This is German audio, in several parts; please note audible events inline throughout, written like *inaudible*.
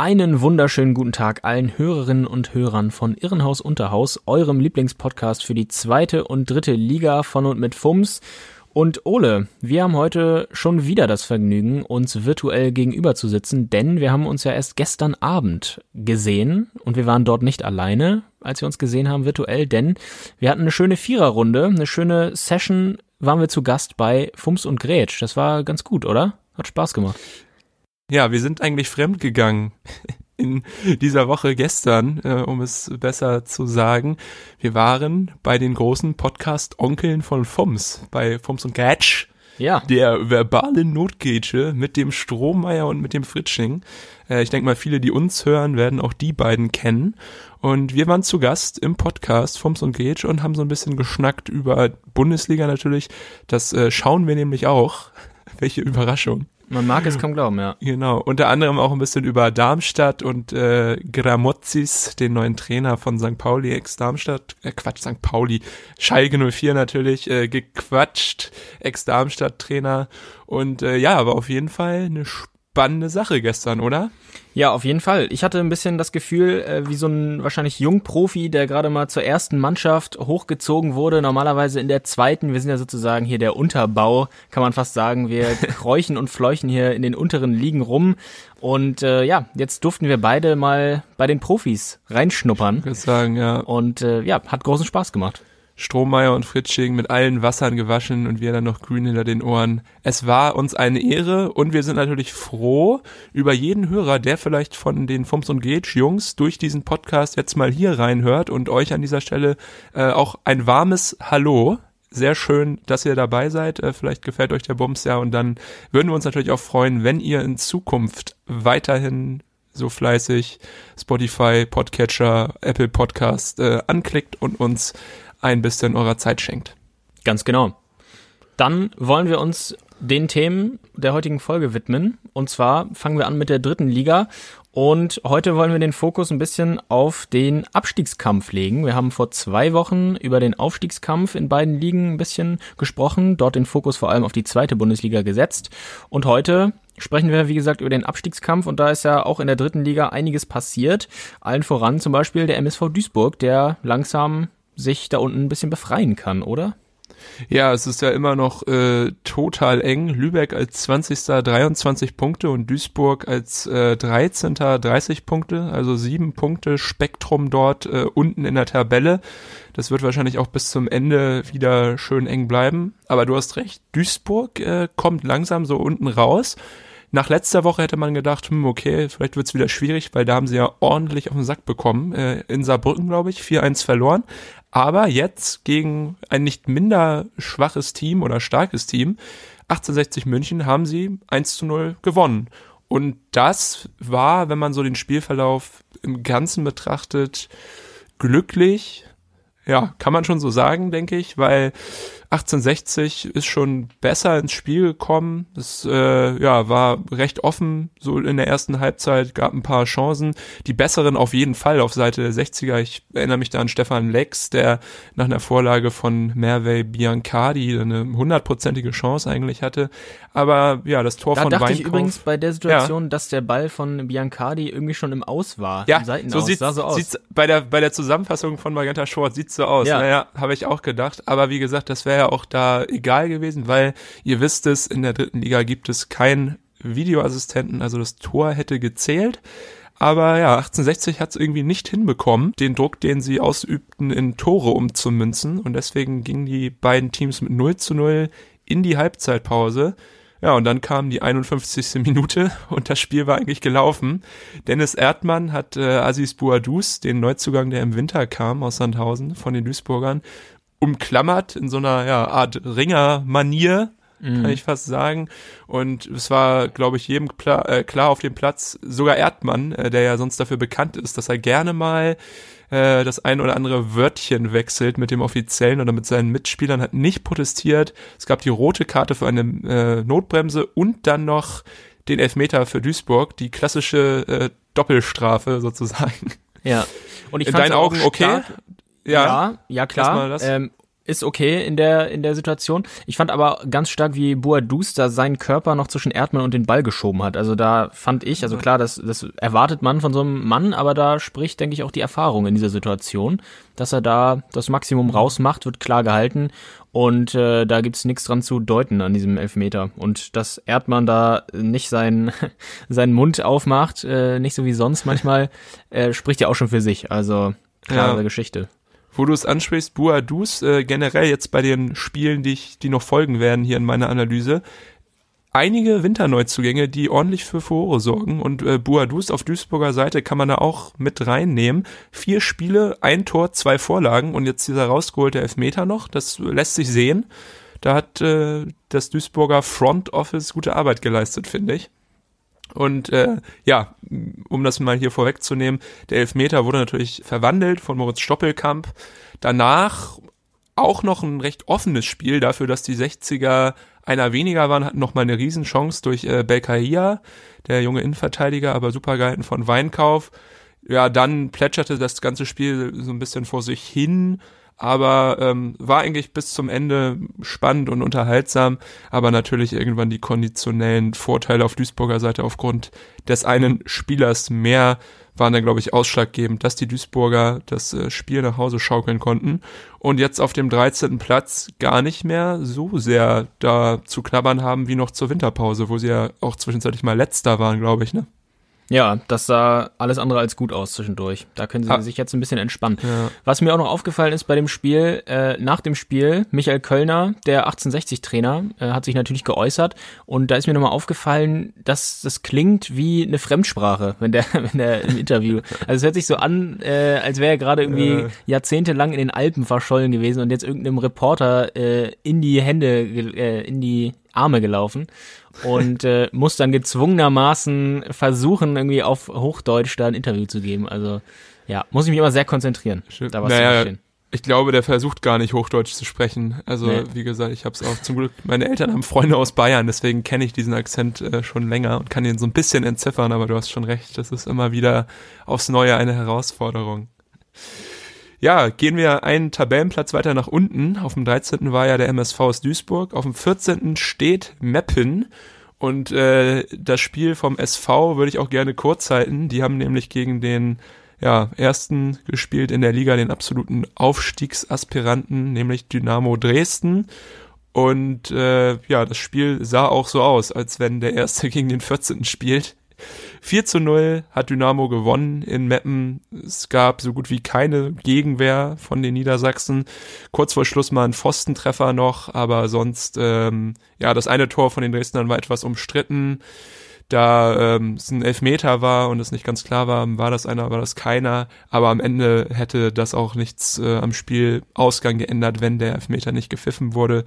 Einen wunderschönen guten Tag allen Hörerinnen und Hörern von Irrenhaus Unterhaus, eurem Lieblingspodcast für die zweite und dritte Liga von und mit FUMS. Und Ole, wir haben heute schon wieder das Vergnügen, uns virtuell gegenüber zu sitzen, denn wir haben uns ja erst gestern Abend gesehen und wir waren dort nicht alleine, als wir uns gesehen haben virtuell, denn wir hatten eine schöne Viererrunde, eine schöne Session, waren wir zu Gast bei Fums und Grätsch. Das war ganz gut, oder? Hat Spaß gemacht. Ja, wir sind eigentlich fremd gegangen *laughs* in dieser Woche gestern, äh, um es besser zu sagen. Wir waren bei den großen Podcast-Onkeln von FUMS, bei FUMS und Gatsch. Ja. Der verbale Notgrätsche mit dem Strohmeier und mit dem Fritsching. Äh, ich denke mal, viele, die uns hören, werden auch die beiden kennen. Und wir waren zu Gast im Podcast Fums und Gage und haben so ein bisschen geschnackt über Bundesliga natürlich. Das äh, schauen wir nämlich auch. *laughs* Welche Überraschung. Man mag es kaum glauben, ja. Genau. Unter anderem auch ein bisschen über Darmstadt und äh, Gramozis, den neuen Trainer von St. Pauli, ex-Darmstadt, äh, Quatsch, St. Pauli, Schalke 04 natürlich, äh, gequatscht, Ex-Darmstadt-Trainer. Und äh, ja, aber auf jeden Fall eine Sache gestern, oder? Ja, auf jeden Fall. Ich hatte ein bisschen das Gefühl, äh, wie so ein wahrscheinlich Jungprofi, der gerade mal zur ersten Mannschaft hochgezogen wurde, normalerweise in der zweiten. Wir sind ja sozusagen hier der Unterbau, kann man fast sagen. Wir *laughs* kräuchen und fleuchen hier in den unteren Ligen rum. Und äh, ja, jetzt durften wir beide mal bei den Profis reinschnuppern. Ich würde sagen, ja. Und äh, ja, hat großen Spaß gemacht. Strohmeier und Fritsching mit allen Wassern gewaschen und wir dann noch grün hinter den Ohren. Es war uns eine Ehre und wir sind natürlich froh über jeden Hörer, der vielleicht von den Fums und Gage Jungs durch diesen Podcast jetzt mal hier reinhört und euch an dieser Stelle äh, auch ein warmes Hallo. Sehr schön, dass ihr dabei seid. Äh, vielleicht gefällt euch der Bums ja und dann würden wir uns natürlich auch freuen, wenn ihr in Zukunft weiterhin so fleißig Spotify, Podcatcher, Apple Podcast äh, anklickt und uns ein bisschen eurer Zeit schenkt. Ganz genau. Dann wollen wir uns den Themen der heutigen Folge widmen. Und zwar fangen wir an mit der dritten Liga. Und heute wollen wir den Fokus ein bisschen auf den Abstiegskampf legen. Wir haben vor zwei Wochen über den Aufstiegskampf in beiden Ligen ein bisschen gesprochen, dort den Fokus vor allem auf die zweite Bundesliga gesetzt. Und heute sprechen wir, wie gesagt, über den Abstiegskampf und da ist ja auch in der dritten Liga einiges passiert. Allen voran zum Beispiel der MSV Duisburg, der langsam sich da unten ein bisschen befreien kann, oder? Ja, es ist ja immer noch äh, total eng. Lübeck als 20. 23 Punkte und Duisburg als äh, 13. 30 Punkte, also sieben Punkte Spektrum dort äh, unten in der Tabelle. Das wird wahrscheinlich auch bis zum Ende wieder schön eng bleiben. Aber du hast recht, Duisburg äh, kommt langsam so unten raus. Nach letzter Woche hätte man gedacht, hm, okay, vielleicht wird's wieder schwierig, weil da haben sie ja ordentlich auf den Sack bekommen. Äh, in Saarbrücken, glaube ich, 4-1 verloren. Aber jetzt gegen ein nicht minder schwaches Team oder starkes Team, 1860 München, haben sie 1 zu 0 gewonnen. Und das war, wenn man so den Spielverlauf im Ganzen betrachtet, glücklich. Ja, kann man schon so sagen, denke ich, weil 1860 ist schon besser ins Spiel gekommen. Es äh, ja, war recht offen, so in der ersten Halbzeit, gab ein paar Chancen. Die besseren auf jeden Fall auf Seite der 60er. Ich erinnere mich da an Stefan Lex, der nach einer Vorlage von Mervey Biancardi eine hundertprozentige Chance eigentlich hatte. Aber ja, das Tor da von dachte Weinkauf, ich übrigens bei der Situation, ja. dass der Ball von Biancardi irgendwie schon im Aus war. Ja, so sieht so aus. Sieht's, bei der bei der Zusammenfassung von Magenta Short sieht's so aus. Ja. Naja, habe ich auch gedacht. Aber wie gesagt, das wäre ja auch da egal gewesen, weil ihr wisst es, in der dritten Liga gibt es keinen Videoassistenten, also das Tor hätte gezählt. Aber ja, 1860 hat es irgendwie nicht hinbekommen, den Druck, den sie ausübten, in Tore umzumünzen. Und deswegen gingen die beiden Teams mit 0 zu 0 in die Halbzeitpause. Ja, und dann kam die 51. *laughs* Minute und das Spiel war eigentlich gelaufen. Dennis Erdmann hat äh, Aziz Bouadouz, den Neuzugang, der im Winter kam aus Sandhausen von den Duisburgern, umklammert in so einer ja, Art Ringer-Manier, kann ich fast sagen. Und es war, glaube ich, jedem klar, äh, klar auf dem Platz, sogar Erdmann, äh, der ja sonst dafür bekannt ist, dass er gerne mal äh, das ein oder andere Wörtchen wechselt mit dem Offiziellen oder mit seinen Mitspielern, hat nicht protestiert. Es gab die rote Karte für eine äh, Notbremse und dann noch den Elfmeter für Duisburg, die klassische äh, Doppelstrafe sozusagen. Ja. Und ich In deinen Augen okay? stark. Ja, ja, Erstmal klar. Ähm, ist okay in der, in der Situation. Ich fand aber ganz stark, wie Boadus da seinen Körper noch zwischen Erdmann und den Ball geschoben hat. Also da fand ich, also klar, das, das erwartet man von so einem Mann, aber da spricht, denke ich, auch die Erfahrung in dieser Situation, dass er da das Maximum rausmacht, wird klar gehalten und äh, da gibt's nichts dran zu deuten an diesem Elfmeter. Und dass Erdmann da nicht seinen, *laughs* seinen Mund aufmacht, äh, nicht so wie sonst manchmal, *laughs* äh, spricht ja auch schon für sich. Also klare Ja. Geschichte. Wo du es ansprichst, Buadus, äh, generell jetzt bei den Spielen, die, ich, die noch folgen werden hier in meiner Analyse, einige Winterneuzugänge, die ordentlich für Furore sorgen und äh, Buadus auf Duisburger Seite kann man da auch mit reinnehmen. Vier Spiele, ein Tor, zwei Vorlagen und jetzt dieser rausgeholte Elfmeter noch, das lässt sich sehen. Da hat äh, das Duisburger Front Office gute Arbeit geleistet, finde ich. Und äh, ja, um das mal hier vorwegzunehmen, der Elfmeter wurde natürlich verwandelt von Moritz Stoppelkamp. Danach auch noch ein recht offenes Spiel dafür, dass die 60er einer weniger waren, hatten noch mal eine Riesenchance durch äh, Belkaia, der junge Innenverteidiger, aber super gehalten von Weinkauf. Ja, dann plätscherte das ganze Spiel so ein bisschen vor sich hin, aber ähm, war eigentlich bis zum Ende spannend und unterhaltsam, aber natürlich irgendwann die konditionellen Vorteile auf Duisburger Seite aufgrund des einen Spielers mehr waren dann, glaube ich, ausschlaggebend, dass die Duisburger das äh, Spiel nach Hause schaukeln konnten und jetzt auf dem 13. Platz gar nicht mehr so sehr da zu knabbern haben wie noch zur Winterpause, wo sie ja auch zwischenzeitlich mal letzter waren, glaube ich, ne? Ja, das sah alles andere als gut aus zwischendurch. Da können sie Ah. sich jetzt ein bisschen entspannen. Ja. Was mir auch noch aufgefallen ist bei dem Spiel, äh, nach dem Spiel, Michael Kölner, der 1860-Trainer, äh, hat sich natürlich geäußert und da ist mir nochmal aufgefallen, dass das klingt wie eine Fremdsprache, wenn der, *laughs* wenn der im Interview. Also es hört sich so an, äh, als wäre er gerade irgendwie Äh. jahrzehntelang in den Alpen verschollen gewesen und jetzt irgendeinem Reporter äh, in die Hände, äh, in die Arme gelaufen und äh, muss dann gezwungenermaßen versuchen, irgendwie auf Hochdeutsch da ein Interview zu geben. Also ja, muss ich mich immer sehr konzentrieren, da was zu Naja, verstehen. ich glaube, der versucht gar nicht Hochdeutsch zu sprechen. Also Nee. wie gesagt, ich habe es auch zum Glück. Meine Eltern haben Freunde aus Bayern, deswegen kenne ich diesen Akzent äh, schon länger und kann ihn so ein bisschen entziffern. Aber du hast schon recht, das ist immer wieder aufs Neue eine Herausforderung. Ja, gehen wir einen Tabellenplatz weiter nach unten. Auf dem 13. war ja der MSV aus Duisburg. Auf dem 14. steht Meppen. Und äh, das Spiel vom SV würde ich auch gerne kurz halten. Die haben nämlich gegen den ja, ersten gespielt in der Liga, den absoluten Aufstiegsaspiranten, nämlich Dynamo Dresden. Und äh, ja, das Spiel sah auch so aus, als wenn der erste gegen den 14. spielt. 4 zu 0 hat Dynamo gewonnen in Meppen. Es gab so gut wie keine Gegenwehr von den Niedersachsen. Kurz vor Schluss mal ein Pfostentreffer noch, aber sonst, ähm, ja, das eine Tor von den Dresdnern war etwas umstritten. Da ähm, es ein Elfmeter war und es nicht ganz klar war, war das einer, war das keiner. Aber am Ende hätte das auch nichts äh, am Spielausgang geändert, wenn der Elfmeter nicht gepfiffen wurde.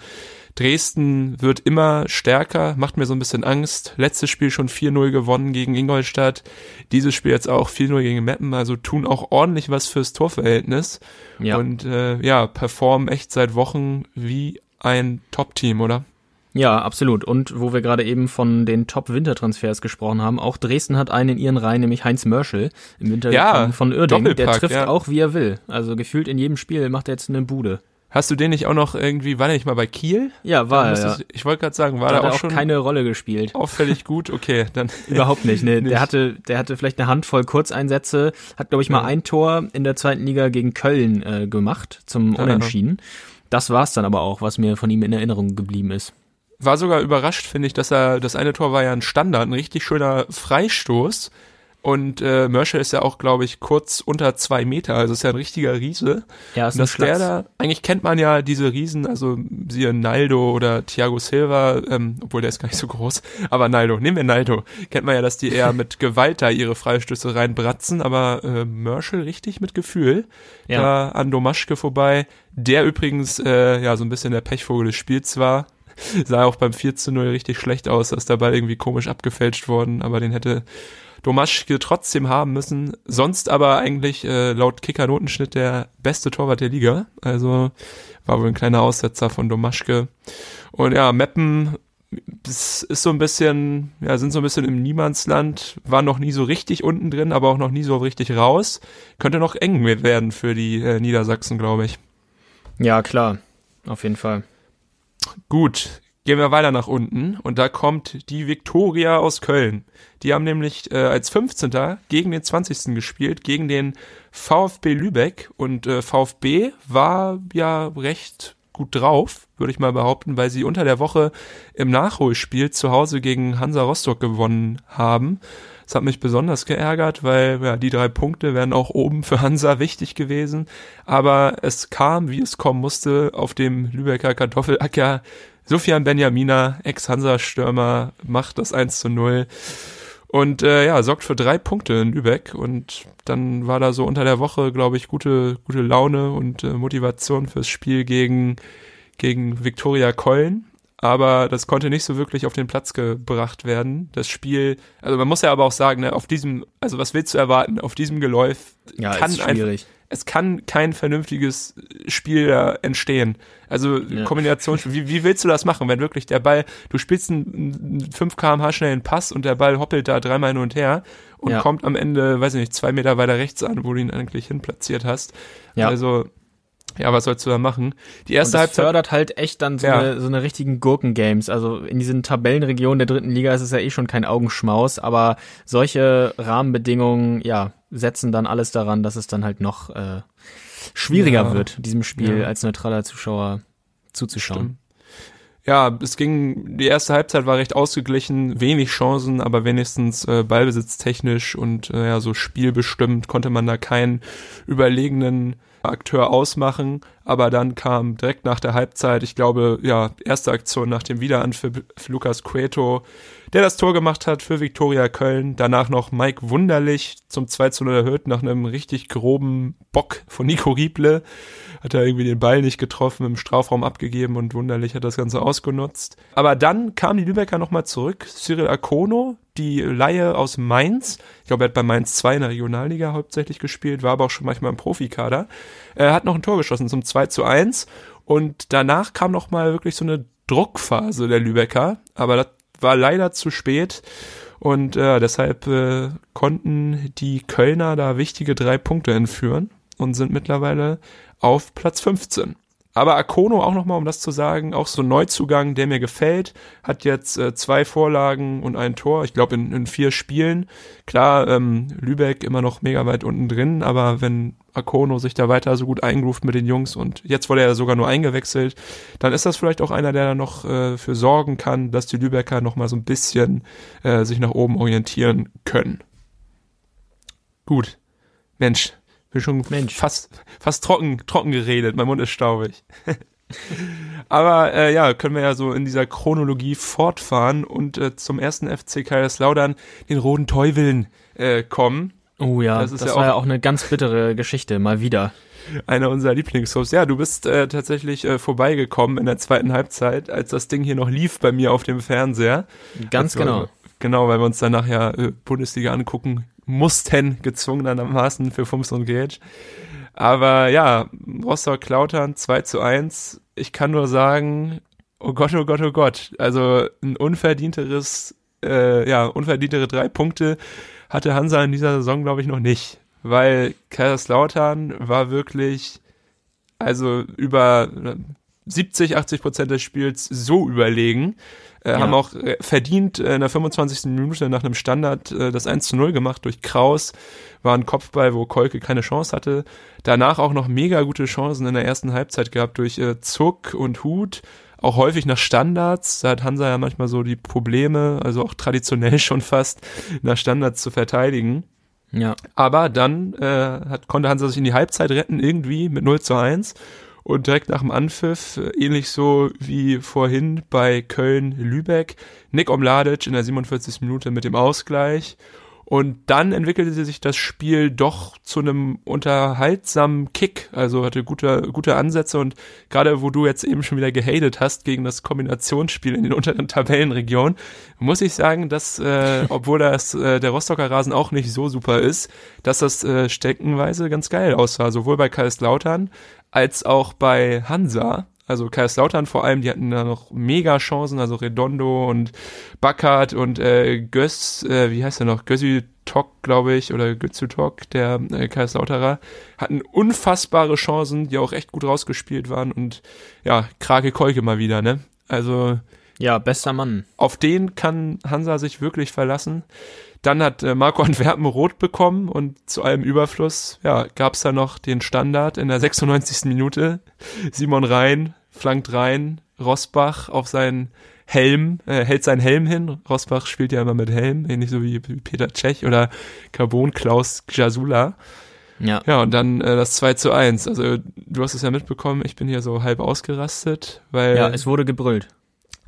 Dresden wird immer stärker, macht mir so ein bisschen Angst. Letztes Spiel schon 4-0 gewonnen gegen Ingolstadt. Dieses Spiel jetzt auch 4-0 gegen Meppen, also tun auch ordentlich was fürs Torverhältnis. Ja. Und äh, ja, performen echt seit Wochen wie ein Top-Team, oder? Ja, absolut. Und wo wir gerade eben von den Top-Wintertransfers gesprochen haben, auch Dresden hat einen in ihren Reihen, nämlich Heinz Mörschel im Winter Ja, von Uerdingen. Der trifft ja. auch, wie er will. Also gefühlt in jedem Spiel macht er jetzt eine Bude. Hast du den nicht auch noch irgendwie, war der nicht mal bei Kiel? Ja, war er. Ja. Ich wollte gerade sagen, war Da der hat er auch auch schon keine Rolle gespielt. auffällig *laughs* gut? Okay, dann Überhaupt nicht. Ne, Nicht. Der hatte, der hatte vielleicht eine Handvoll Kurzeinsätze, hat glaube ich mal Ja. ein Tor in der zweiten Liga gegen Köln äh, gemacht zum Ja. Unentschieden. Das war's dann aber auch, was mir von ihm in Erinnerung geblieben ist. war sogar überrascht, finde ich, dass er, das eine Tor war ja ein Standard, ein richtig schöner Freistoß. Und äh, Mörschel ist ja auch, glaube ich, kurz unter zwei Meter, also ist ja ein richtiger Riese. Ja, ist ein dass der da, eigentlich kennt man ja diese Riesen, also siehe Naldo oder Thiago Silva, ähm, obwohl der ist gar nicht so groß, aber Naldo, nehmen wir Naldo, kennt man ja, dass die eher *laughs* mit Gewalt da ihre Freistöße reinbratzen, aber äh, Mörschel richtig mit Gefühl, Ja. da an Domaschke vorbei, der übrigens äh, ja so ein bisschen der Pechvogel des Spiels war. sah auch beim 4 zu 0 richtig schlecht aus, dass der Ball irgendwie komisch abgefälscht worden, aber den hätte Domaschke trotzdem haben müssen. Sonst aber eigentlich äh, laut Kicker-Notenschnitt der beste Torwart der Liga. Also war wohl ein kleiner Aussetzer von Domaschke. Und ja, Meppen das ist so ein bisschen, ja, sind so ein bisschen im Niemandsland, war noch nie so richtig unten drin, aber auch noch nie so richtig raus. Könnte noch eng werden für die äh, Niedersachsen, glaube ich. Ja, klar, auf jeden Fall. Gut, gehen wir weiter nach unten und da kommt die Viktoria aus Köln. Die haben nämlich äh, als 15. gegen den 20. gespielt, gegen den VfB Lübeck und äh, VfB war ja recht gut drauf, würde ich mal behaupten, weil sie unter der Woche im Nachholspiel zu Hause gegen Hansa Rostock gewonnen haben. Das hat mich besonders geärgert, weil ja, die drei Punkte wären auch oben für Hansa wichtig gewesen. Aber es kam, wie es kommen musste, auf dem Lübecker Kartoffelacker. Sofian Benjamina, Ex-Hansa-Stürmer, macht das 1 zu 0 und äh, ja, sorgt für drei Punkte in Lübeck und dann war da so unter der Woche, glaube ich, gute, gute Laune und äh, Motivation fürs Spiel gegen, gegen Viktoria Köln. Aber das konnte nicht so wirklich auf den Platz gebracht werden. Das Spiel, also man muss ja aber auch sagen, ne, auf diesem, also was willst du erwarten? Auf diesem Geläuf ja, kann schwierig. Einfach, es kann kein vernünftiges Spiel da entstehen. Also ja. Kombination, wie, wie willst du das machen, wenn wirklich der Ball, du spielst einen 5 kmh schnellen Pass und der Ball hoppelt da dreimal hin und her und ja. kommt am Ende, weiß ich nicht, zwei Meter weiter rechts an, wo du ihn eigentlich hinplatziert hast. Ja. Also ja, was sollst du da machen? Die erste und das Halbzeit fördert halt echt dann so, ja. eine, so eine richtigen Gurken-Games. Also in diesen Tabellenregionen der dritten Liga ist es ja eh schon kein Augenschmaus, aber solche Rahmenbedingungen, ja, setzen dann alles daran, dass es dann halt noch äh, schwieriger ja. wird, diesem Spiel ja. als neutraler Zuschauer zuzuschauen. Stimmt. Ja, es ging, die erste Halbzeit war recht ausgeglichen, wenig Chancen, aber wenigstens äh, ballbesitztechnisch und äh, ja, so spielbestimmt konnte man da keinen überlegenen Akteur ausmachen, aber dann kam direkt nach der Halbzeit, ich glaube, ja, erste Aktion nach dem Wiederanpfiff Lukas Cueto, der das Tor gemacht hat für Viktoria Köln. Danach noch Mike Wunderlich zum 2 zu 0 erhöht nach einem richtig groben Bock von Nico Rieble. Hat er irgendwie den Ball nicht getroffen, im Strafraum abgegeben und Wunderlich hat das Ganze ausgenutzt. Aber dann kam die Lübecker nochmal zurück. Cyril Akono, die Laie aus Mainz. Ich glaube, er hat bei Mainz 2 in der Regionalliga hauptsächlich gespielt, war aber auch schon manchmal im Profikader. Er hat noch ein Tor geschossen zum 2 zu 1. Und danach kam noch mal wirklich so eine Druckphase der Lübecker. Aber das war leider zu spät. Und äh, deshalb äh, konnten die Kölner da wichtige drei Punkte entführen und sind mittlerweile auf Platz 15. Aber Akono auch nochmal, um das zu sagen, auch so ein Neuzugang, der mir gefällt, hat jetzt äh, zwei Vorlagen und ein Tor, ich glaube in, in vier Spielen. Klar, ähm, Lübeck immer noch mega weit unten drin, aber wenn Akono sich da weiter so gut eingruft mit den Jungs und jetzt wurde er sogar nur eingewechselt, dann ist das vielleicht auch einer, der da noch äh, für sorgen kann, dass die Lübecker nochmal so ein bisschen äh, sich nach oben orientieren können. Gut. Mensch, bin schon Mensch. fast, fast trocken, trocken geredet. Mein Mund ist staubig. *laughs* Aber äh, ja, können wir ja so in dieser Chronologie fortfahren und äh, zum ersten FC Kaiserslautern, den Roten Teufeln, äh, kommen. Oh ja, das, ist das ja war auch ja auch eine ganz bittere Geschichte, mal wieder. Einer unserer Lieblingshosts. Ja, du bist äh, tatsächlich äh, vorbeigekommen in der zweiten Halbzeit, als das Ding hier noch lief bei mir auf dem Fernseher. Ganz also, genau. Genau, weil wir uns danach ja äh, Bundesliga angucken mussten, gezwungenermaßen für Fums und Gage. Aber ja, Rostock-Klautern 2 zu 1. Ich kann nur sagen, oh Gott, oh Gott, oh Gott. Also ein unverdienteres, äh, ja, unverdientere drei Punkte hatte Hansa in dieser Saison, glaube ich, noch nicht. Weil Kaiserslautern war wirklich, also über 70, 80 Prozent des Spiels so überlegen. Äh, ja. Haben auch äh, verdient äh, in der 25. Minute nach einem Standard äh, das 1 zu 0 gemacht durch Kraus. War ein Kopfball, wo Kolke keine Chance hatte. Danach auch noch mega gute Chancen in der ersten Halbzeit gehabt durch äh, Zuck und Hut. Auch häufig nach Standards. Da hat Hansa ja manchmal so die Probleme, also auch traditionell *laughs* schon fast, nach Standards zu verteidigen. Ja. Aber dann hat, konnte Hansa sich in die Halbzeit retten, irgendwie mit 0 zu 1. Und direkt nach dem Anpfiff, ähnlich so wie vorhin bei Köln-Lübeck, Nick Omladic in der 47. Minute mit dem Ausgleich. Und dann entwickelte sich das Spiel doch zu einem unterhaltsamen Kick. Also hatte gute, gute Ansätze und gerade wo du jetzt eben schon wieder gehatet hast gegen das Kombinationsspiel in den unteren Tabellenregionen, muss ich sagen, dass, äh, obwohl das äh, der Rostocker Rasen auch nicht so super ist, dass das äh, steckenweise ganz geil aussah. Sowohl bei Kaiserslautern als auch bei Hansa. Also Kaiserslautern vor allem, die hatten da noch mega Chancen, also Redondo und Backert und äh, Göss, äh, wie heißt der noch, Gössi Tok, glaube ich, oder Götzu Tok, der äh, Kaiserslauterer, hatten unfassbare Chancen, die auch echt gut rausgespielt waren und ja, Krake Kolke mal wieder, ne? Also ja, bester Mann. Auf den kann Hansa sich wirklich verlassen. Dann hat äh, Marco Antwerpen rot bekommen und zu allem Überfluss, ja, gab es da noch den Standard in der 96. Minute. Simon Rhein flankt rein, Rosbach auf seinen Helm, äh, hält seinen Helm hin. Rosbach spielt ja immer mit Helm, ähnlich so wie, Peter Tschech oder Carbon Klaus Jasula. Ja. Ja, und dann äh, das 2 zu 1. Also du hast es ja mitbekommen, ich bin hier so halb ausgerastet, weil. Ja, es wurde gebrüllt.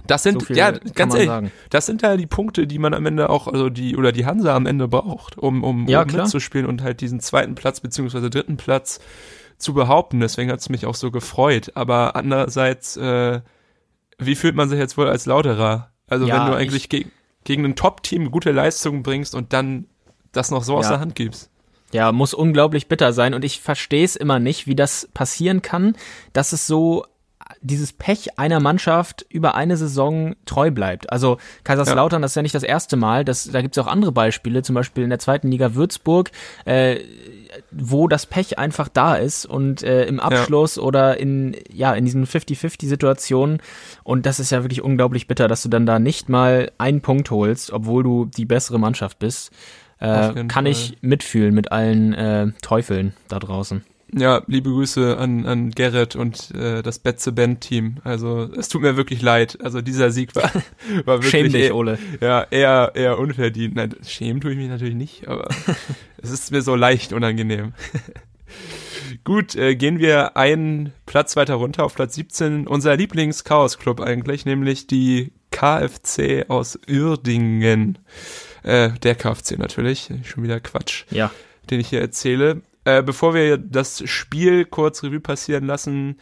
Das sind, so ja, ganz ehrlich, sagen. das sind ja die Punkte, die man am Ende auch, also die, oder die Hansa am Ende braucht, um, um, ja, um mitzuspielen und halt diesen zweiten Platz beziehungsweise dritten Platz zu behaupten. Deswegen hat es mich auch so gefreut. Aber andererseits, äh, wie fühlt man sich jetzt wohl als Lauterer? Also ja, wenn du eigentlich ge gegen ein Top-Team gute Leistungen bringst und dann das noch so ja. aus der Hand gibst. Ja, muss unglaublich bitter sein und ich verstehe es immer nicht, wie das passieren kann, dass es so dieses Pech einer Mannschaft über eine Saison treu bleibt. Also Kaiserslautern, ja. das ist ja nicht das erste Mal, das, da gibt es auch andere Beispiele, zum Beispiel in der zweiten Liga Würzburg, äh, wo das Pech einfach da ist und äh, im Abschluss ja. oder in, ja, in diesen 50-50-Situationen. Und das ist ja wirklich unglaublich bitter, dass du dann da nicht mal einen Punkt holst, obwohl du die bessere Mannschaft bist. Äh, kann Fall. ich mitfühlen mit allen äh, Teufeln da draußen. Ja, liebe Grüße an, an Gerrit und äh, das Betze Band Team. Also es tut mir wirklich leid. Also dieser Sieg war, *laughs* war wirklich Schäm dich, Ole. Ja, eher eher unverdient. Nein, schämen tue ich mich natürlich nicht, aber *laughs* es ist mir so leicht unangenehm. *laughs* Gut, äh, gehen wir einen Platz weiter runter auf Platz 17. Unser Lieblings-Chaos-Club eigentlich, nämlich die KFC aus Uerdingen. Äh, der KFC natürlich, schon wieder Quatsch. Ja. Den ich hier erzähle. Äh, bevor wir das Spiel kurz Revue passieren lassen,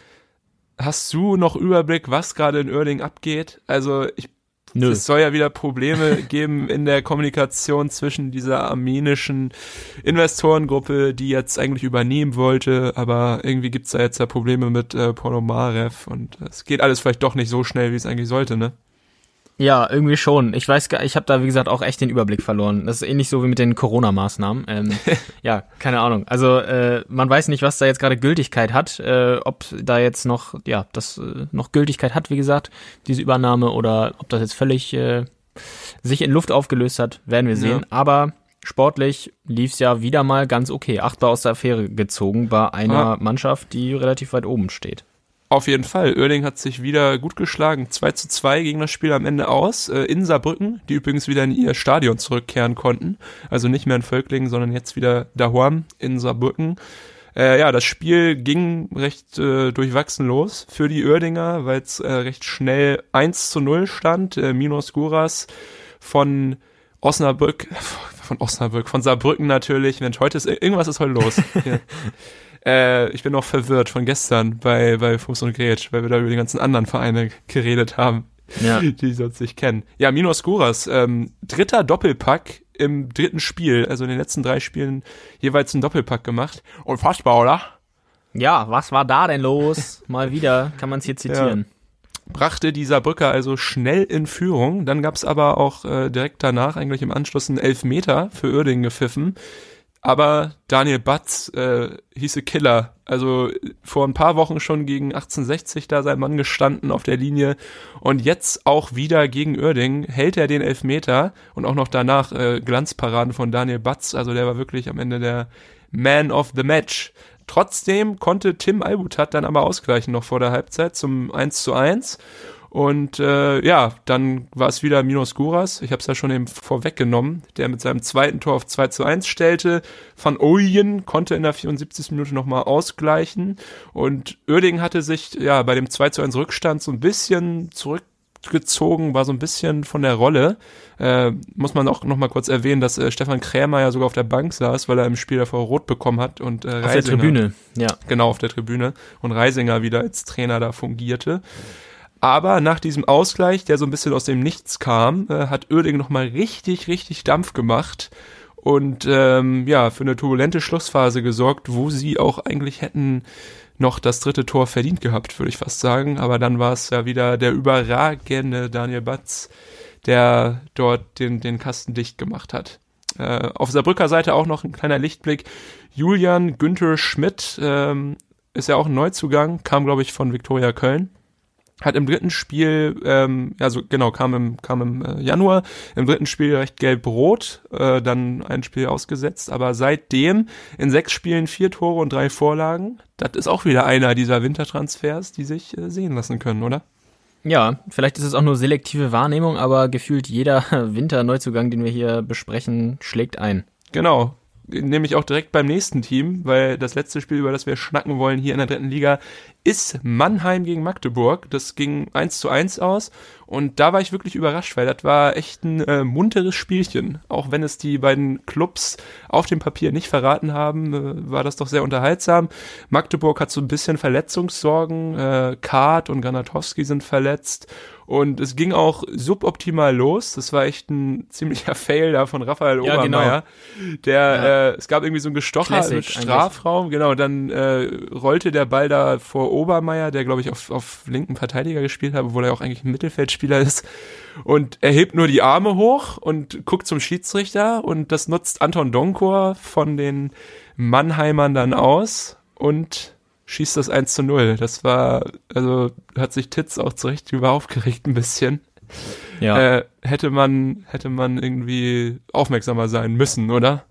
hast du noch Überblick, was gerade in Oerding abgeht? Also ich Nö. Es soll ja wieder Probleme *laughs* geben in der Kommunikation zwischen dieser armenischen Investorengruppe, die jetzt eigentlich übernehmen wollte, aber irgendwie gibt's da jetzt ja Probleme mit äh, Ponomarev und es geht alles vielleicht doch nicht so schnell, wie es eigentlich sollte, ne? Ja, irgendwie schon. Ich weiß gar, ich habe da wie gesagt auch echt den Überblick verloren. Das ist ähnlich so wie mit den Corona-Maßnahmen. Ähm, *laughs* ja, keine Ahnung. Also äh, man weiß nicht, was da jetzt gerade Gültigkeit hat, äh, ob da jetzt noch, ja, das äh, noch Gültigkeit hat, wie gesagt, diese Übernahme oder ob das jetzt völlig äh, sich in Luft aufgelöst hat, werden wir sehen. Ja. Aber sportlich lief's ja wieder mal ganz okay. Achtbar aus der Affäre gezogen bei einer ja. Mannschaft, die relativ weit oben steht. Auf jeden Fall. Oerding hat sich wieder gut geschlagen. 2 zu 2 ging das Spiel am Ende aus. Äh, in Saarbrücken, die übrigens wieder in ihr Stadion zurückkehren konnten. Also nicht mehr in Völklingen, sondern jetzt wieder daheim in Saarbrücken. Äh, ja, das Spiel ging recht äh, durchwachsen los für die Oerdinger, weil es äh, recht schnell 1 zu 0 stand. Äh, Minos Guras von Osnabrück, *laughs* von Osnabrück, von Saarbrücken natürlich. Mensch, heute ist, irgendwas ist heute los. *laughs* Äh, ich bin noch verwirrt von gestern bei, bei Fuß und Gretsch, weil wir da über die ganzen anderen Vereine geredet haben, ja. *laughs* die sonst nicht kennen. Ja, Minos Guras, ähm, dritter Doppelpack im dritten Spiel, also in den letzten drei Spielen jeweils einen Doppelpack gemacht. Unfassbar, oder? Ja, was war da denn los? Mal wieder, kann man es hier *laughs* zitieren. Ja brachte dieser Brücker also schnell in Führung. Dann gab es aber auch äh, direkt danach, eigentlich im Anschluss, einen Elfmeter für Uerdingen gepfiffen. Aber Daniel Batz äh, hieße Killer. Also vor ein paar Wochen schon gegen 1860 da sein Mann gestanden auf der Linie. Und jetzt auch wieder gegen Oerding hält er den Elfmeter und auch noch danach äh, Glanzparaden von Daniel Batz. Also der war wirklich am Ende der Man of the Match. Trotzdem konnte Tim Albutat dann aber ausgleichen noch vor der Halbzeit zum 1 zu 1. Und äh, ja, dann war es wieder Minos Guras, ich habe es ja schon eben vorweggenommen, der mit seinem zweiten Tor auf 2 zu 1 stellte. Van Ooyen konnte in der 74. Minute nochmal ausgleichen. Und Oerding hatte sich ja bei dem 2 zu 1 Rückstand so ein bisschen zurück gezogen, war so ein bisschen von der Rolle. Äh, muss man auch noch mal kurz erwähnen, dass äh, Stefan Krämer ja sogar auf der Bank saß, weil er im Spiel davor rot bekommen hat und äh, Auf Reisinger, der Tribüne, ja. Genau, auf der Tribüne. Und Reisinger wieder als Trainer da fungierte. Aber nach diesem Ausgleich, der so ein bisschen aus dem Nichts kam, äh, hat Oerding nochmal richtig, richtig Dampf gemacht und ähm, ja, für eine turbulente Schlussphase gesorgt, wo sie auch eigentlich hätten noch das dritte Tor verdient gehabt, würde ich fast sagen. Aber dann war es ja wieder der überragende Daniel Batz, der dort den, den Kasten dicht gemacht hat. Äh, auf Saarbrücker Seite auch noch ein kleiner Lichtblick. Julian Günther Schmidt ähm, ist ja auch ein Neuzugang, kam, glaube ich, von Viktoria Köln. Hat im dritten Spiel, ähm, also genau, kam im, kam im äh, Januar, im dritten Spiel recht gelb-rot, äh, dann ein Spiel ausgesetzt, aber seitdem in sechs Spielen vier Tore und drei Vorlagen. Das ist auch wieder einer dieser Wintertransfers, die sich äh, sehen lassen können, oder? Ja, vielleicht ist es auch nur selektive Wahrnehmung, aber gefühlt jeder *laughs* Winterneuzugang, den wir hier besprechen, schlägt ein. Genau. Nämlich auch direkt beim nächsten Team, weil das letzte Spiel, über das wir schnacken wollen hier in der dritten Liga, ist Mannheim gegen Magdeburg. Das ging 1 zu 1 aus und da war ich wirklich überrascht, weil das war echt ein äh, munteres Spielchen. Auch wenn es die beiden Clubs auf dem Papier nicht verraten haben, äh, war das doch sehr unterhaltsam. Magdeburg hat so ein bisschen Verletzungssorgen, äh, Kart und Granatowski sind verletzt und es ging auch suboptimal los. Das war echt ein ziemlicher *laughs* Fail da von Raphael Ja, genau. Obermeier. Der, Ja. äh, es gab irgendwie so ein Gestocher Classic im Strafraum, genau, dann äh, rollte der Ball da vor Obermeier, der glaube ich auf, auf linken Verteidiger gespielt hat, obwohl er auch eigentlich ein Mittelfeldspieler ist. Und er hebt nur die Arme hoch und guckt zum Schiedsrichter und das nutzt Anton Donkor von den Mannheimern dann aus und schießt das 1 zu 0. Das war, also hat sich Titz auch zurecht über aufgeregt ein bisschen. Ja. Äh, hätte man, hätte man irgendwie aufmerksamer sein müssen, oder?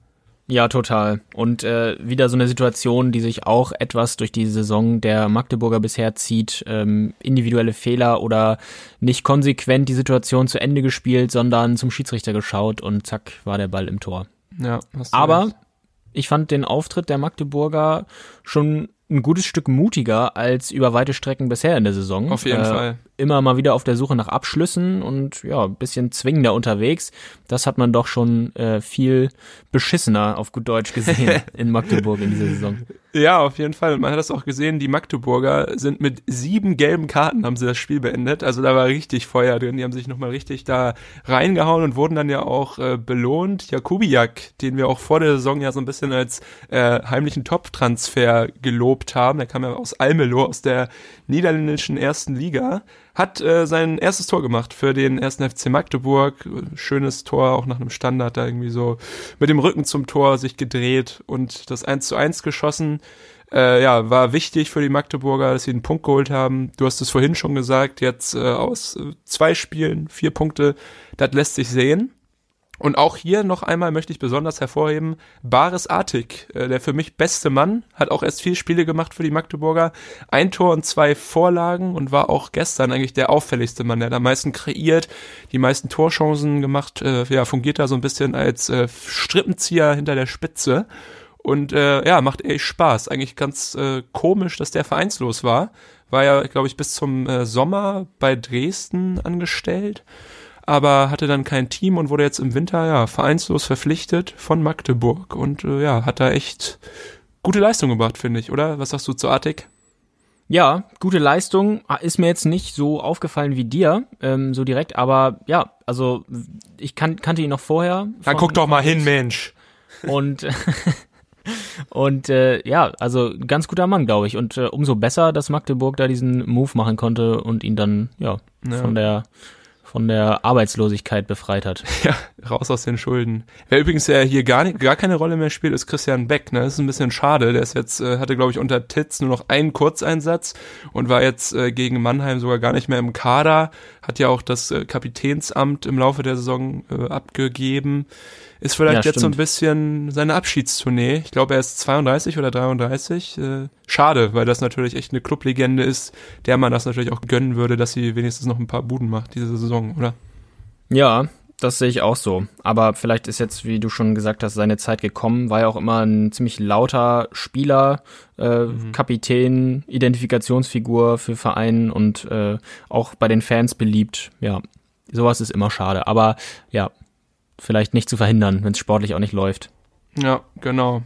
Ja, total. Und äh, wieder so eine Situation, die sich auch etwas durch die Saison der Magdeburger bisher zieht. Ähm, individuelle Fehler oder nicht konsequent die Situation zu Ende gespielt, sondern zum Schiedsrichter geschaut und zack war der Ball im Tor. Ja. hast du Aber recht. ich fand den Auftritt der Magdeburger schon ein gutes Stück mutiger als über weite Strecken bisher in der Saison. Auf jeden Äh, Fall. Immer mal wieder auf der Suche nach Abschlüssen und ja, ein bisschen zwingender unterwegs. Das hat man doch schon äh, viel beschissener auf gut Deutsch gesehen *laughs* in Magdeburg in dieser Saison. Ja, auf jeden Fall. Und man hat das auch gesehen, die Magdeburger sind mit sieben gelben Karten, haben sie das Spiel beendet. Also da war richtig Feuer drin. Die haben sich nochmal richtig da reingehauen und wurden dann ja auch äh, belohnt. Jakubiak, den wir auch vor der Saison ja so ein bisschen als äh, heimlichen Top-Transfer gelobt haben. Der kam ja aus Almelo, aus der niederländischen ersten Liga. Hat äh, sein erstes Tor gemacht für den ersten FC Magdeburg. Schönes Tor, auch nach einem Standard, da irgendwie so mit dem Rücken zum Tor sich gedreht und das 1 zu 1 geschossen. Äh, ja, war wichtig für die Magdeburger, dass sie einen Punkt geholt haben. Du hast es vorhin schon gesagt, jetzt äh, aus äh, zwei Spielen, vier Punkte, das lässt sich sehen. Und auch hier noch einmal möchte ich besonders hervorheben, Baris Artig, äh, der für mich beste Mann, hat auch erst vier Spiele gemacht für die Magdeburger, ein Tor und zwei Vorlagen und war auch gestern eigentlich der auffälligste Mann, der hat am meisten kreiert, die meisten Torchancen gemacht, äh, ja, fungiert da so ein bisschen als äh, Strippenzieher hinter der Spitze und äh, ja, macht echt Spaß. Eigentlich ganz äh, komisch, dass der vereinslos war. War ja, glaube ich, bis zum äh, Sommer bei Dresden angestellt aber hatte dann kein Team und wurde jetzt im Winter ja vereinslos verpflichtet von Magdeburg und äh, ja, hat da echt gute Leistung gebracht, finde ich, oder? Was sagst du zu Artig? Ja, gute Leistung. Ist mir jetzt nicht so aufgefallen wie dir, ähm, so direkt, aber ja, also ich kan kannte ihn noch vorher. Dann guck doch mal hin, Mensch. Und *laughs* und äh, ja, also ganz guter Mann, glaube ich. Und äh, umso besser, dass Magdeburg da diesen Move machen konnte und ihn dann ja, Ja. von der von der Arbeitslosigkeit befreit hat. *laughs* Ja, raus aus den Schulden. Wer übrigens ja hier gar, nicht, gar keine Rolle mehr spielt, ist Christian Beck. Ne? Das ist ein bisschen schade. Der ist jetzt, äh, hatte, glaube ich, unter Titz nur noch einen Kurzeinsatz und war jetzt äh, gegen Mannheim sogar gar nicht mehr im Kader. Hat ja auch das äh, Kapitänsamt im Laufe der Saison äh, abgegeben. Ist vielleicht Ja, jetzt so ein stimmt. bisschen seine Abschiedstournee. Ich glaube, er ist 32 oder 33. Äh, schade, weil das natürlich echt eine Clublegende ist, der man das natürlich auch gönnen würde, dass sie wenigstens noch ein paar Buden macht diese Saison, oder? Ja, das sehe ich auch so. Aber vielleicht ist jetzt, wie du schon gesagt hast, seine Zeit gekommen. War ja auch immer ein ziemlich lauter Spieler, äh, mhm. Kapitän, Identifikationsfigur für Vereinen und äh, auch bei den Fans beliebt. Ja, sowas ist immer schade. Aber ja, vielleicht nicht zu verhindern, wenn es sportlich auch nicht läuft. Ja, genau.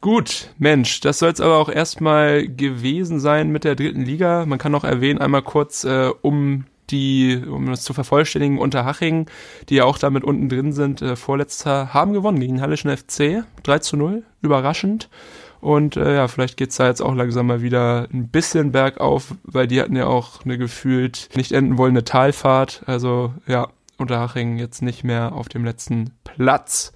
Gut, Mensch, das soll es aber auch erstmal gewesen sein mit der dritten Liga. Man kann noch erwähnen, einmal kurz, äh, um die, um das zu vervollständigen, Unterhaching, die ja auch damit unten drin sind, äh, vorletzter, haben gewonnen gegen Hallischen FC. 3 zu 0, überraschend. Und äh, ja, vielleicht geht's da jetzt auch langsam mal wieder ein bisschen bergauf, weil die hatten ja auch eine gefühlt nicht enden wollende Talfahrt. Also ja, Unterhaching jetzt nicht mehr auf dem letzten Platz.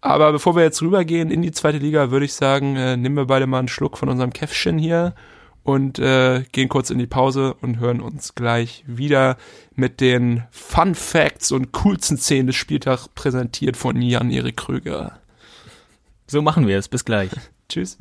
Aber bevor wir jetzt rübergehen in die zweite Liga, würde ich sagen, äh, nehmen wir beide mal einen Schluck von unserem Käffchen hier und äh, gehen kurz in die Pause und hören uns gleich wieder mit den Fun Facts und coolsten Szenen des Spieltags präsentiert von Jan-Erik Kröger. So machen wir es. Bis gleich. *laughs* Tschüss.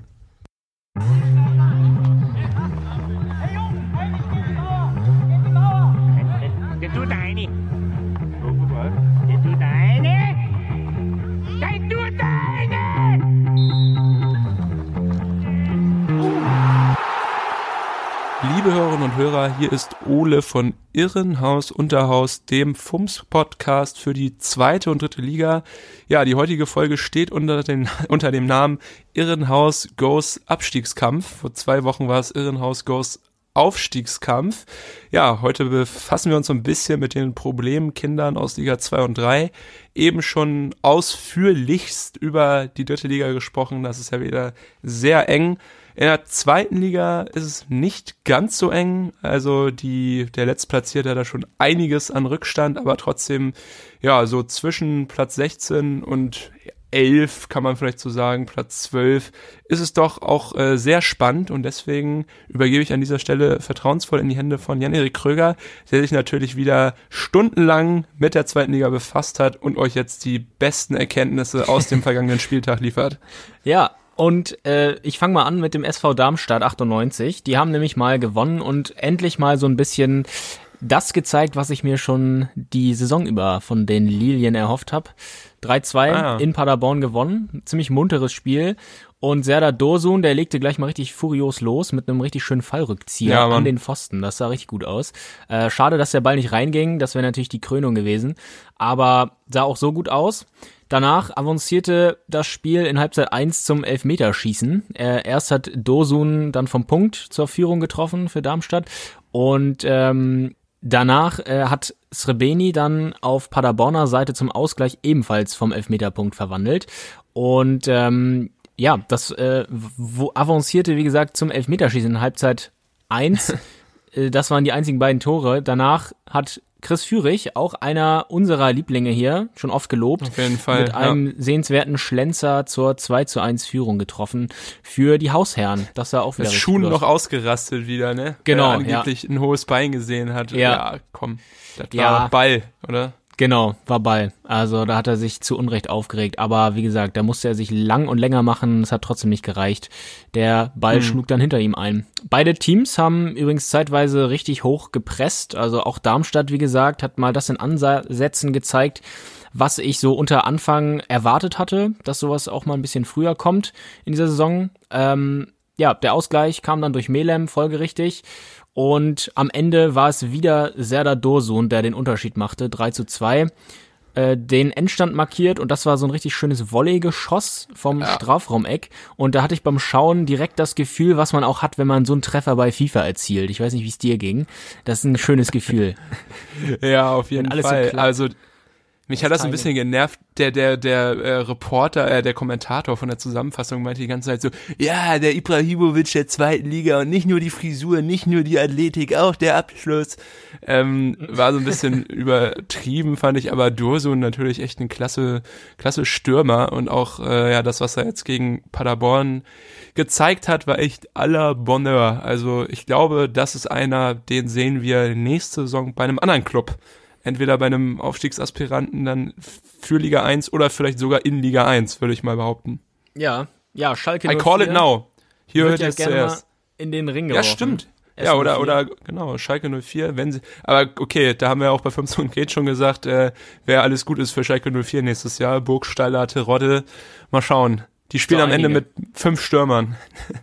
Liebe Hörerinnen und Hörer, hier ist Ole von Irrenhaus Unterhaus, dem FUMS-Podcast für die zweite und dritte Liga. Ja, die heutige Folge steht unter, den, *laughs* unter dem Namen Irrenhaus Goes Abstiegskampf. Vor zwei Wochen war es Irrenhaus Goes Aufstiegskampf. Ja, heute befassen wir uns so ein bisschen mit den Problemen Kindern aus Liga 2 und 3. Eben schon ausführlichst über die dritte Liga gesprochen. Das ist ja wieder sehr eng. In der zweiten Liga ist es nicht ganz so eng. Also die, der Letztplatzierte hat da schon einiges an Rückstand, aber trotzdem, ja, so zwischen Platz 16 und 11 kann man vielleicht so sagen, Platz 12, ist es doch auch äh, sehr spannend und deswegen übergebe ich an dieser Stelle vertrauensvoll in die Hände von Jan-Erik Kröger, der sich natürlich wieder stundenlang mit der zweiten Liga befasst hat und euch jetzt die besten Erkenntnisse aus dem *laughs* vergangenen Spieltag liefert. Ja, und äh, ich fange mal an mit dem SV Darmstadt 98. Die haben nämlich mal gewonnen und endlich mal so ein bisschen das gezeigt, was ich mir schon die Saison über von den Lilien erhofft habe. 3-2 ah. in Paderborn gewonnen. Ziemlich munteres Spiel. Und Serdar Dosun, der legte gleich mal richtig furios los mit einem richtig schönen Fallrückzieher ja, an den Pfosten. Das sah richtig gut aus. Äh, schade, dass der Ball nicht reinging. Das wäre natürlich die Krönung gewesen. Aber sah auch so gut aus. Danach avancierte das Spiel in Halbzeit 1 zum Elfmeterschießen. Äh, erst hat Dosun dann vom Punkt zur Führung getroffen für Darmstadt und ähm, danach äh, hat Srebeni dann auf Paderborner Seite zum Ausgleich ebenfalls vom Elfmeterpunkt verwandelt und ähm, ja, das äh, wo avancierte wie gesagt zum Elfmeterschießen in Halbzeit 1. *laughs* Äh, das waren die einzigen beiden Tore. Danach hat Chris Führig, auch einer unserer Lieblinge hier, schon oft gelobt. Auf jeden Fall. Mit einem ja. sehenswerten Schlenzer zur 2 zu 1 Führung getroffen für die Hausherren. Das sah auch wieder Das Schuhen noch ausgerastet wieder, ne? Genau. Weil er angeblich ja. ein hohes Bein gesehen hat. Ja, ja komm. Das war ja. Ball, oder? Genau, war Ball. Also da hat er sich zu Unrecht aufgeregt. Aber wie gesagt, da musste er sich lang und länger machen. Es hat trotzdem nicht gereicht. Der Ball hm. schlug dann hinter ihm ein. Beide Teams haben übrigens zeitweise richtig hoch gepresst. Also auch Darmstadt, wie gesagt, hat mal das in Ansätzen gezeigt, was ich so unter Anfang erwartet hatte, dass sowas auch mal ein bisschen früher kommt in dieser Saison. Ähm, ja, der Ausgleich kam dann durch Melem folgerichtig. Und am Ende war es wieder Serdar Dursun, der den Unterschied machte, 3 zu 2 äh, den Endstand markiert und das war so ein richtig schönes Volley-Geschoss vom ja. Strafraumeck und da hatte ich beim Schauen direkt das Gefühl, was man auch hat, wenn man so einen Treffer bei FIFA erzielt. Ich weiß nicht, wie es dir ging. Das ist ein schönes Gefühl. *laughs* ja, auf jeden Fall. So also mich hat das ein bisschen genervt. Der, der, der äh, Reporter, äh, der Kommentator von der Zusammenfassung meinte die ganze Zeit so, ja, der Ibrahimovic der zweiten Liga und nicht nur die Frisur, nicht nur die Athletik, auch der Abschluss. Ähm, war so ein bisschen *laughs* übertrieben, fand ich, aber Dursun natürlich echt ein klasse, klasse Stürmer und auch, äh, ja, das, was er jetzt gegen Paderborn gezeigt hat, war echt aller Bonheur. Also ich glaube, das ist einer, den sehen wir nächste Saison bei einem anderen Club entweder bei einem Aufstiegsaspiranten dann für Liga 1 oder vielleicht sogar in Liga 1, würde ich mal behaupten. Ja, ja, Schalke I call it now. Hier hört ja es zuerst. in den Ring geworfen. Ja, stimmt. Ja, oder, oder, genau, Schalke 04, wenn sie, aber okay, da haben wir auch bei 15 geht schon gesagt, äh, wer alles gut ist für Schalke 04 nächstes Jahr, Burgsteiler, Terodde, mal schauen. Die spielen am Ende mit fünf Stürmern.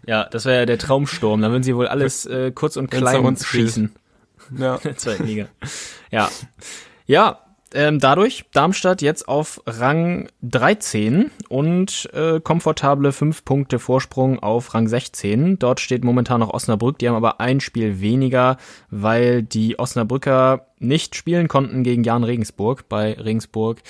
Ja, das wäre ja der Traumsturm, da würden sie wohl alles äh, kurz und klein schießen. Ja. *laughs* Zweiten Liga. Ja. Ja, ähm, dadurch Darmstadt jetzt auf Rang 13 und äh, komfortable 5 Punkte Vorsprung auf Rang 16. Dort steht momentan noch Osnabrück, die haben aber ein Spiel weniger, weil die Osnabrücker nicht spielen konnten gegen Jan Regensburg. Bei Regensburg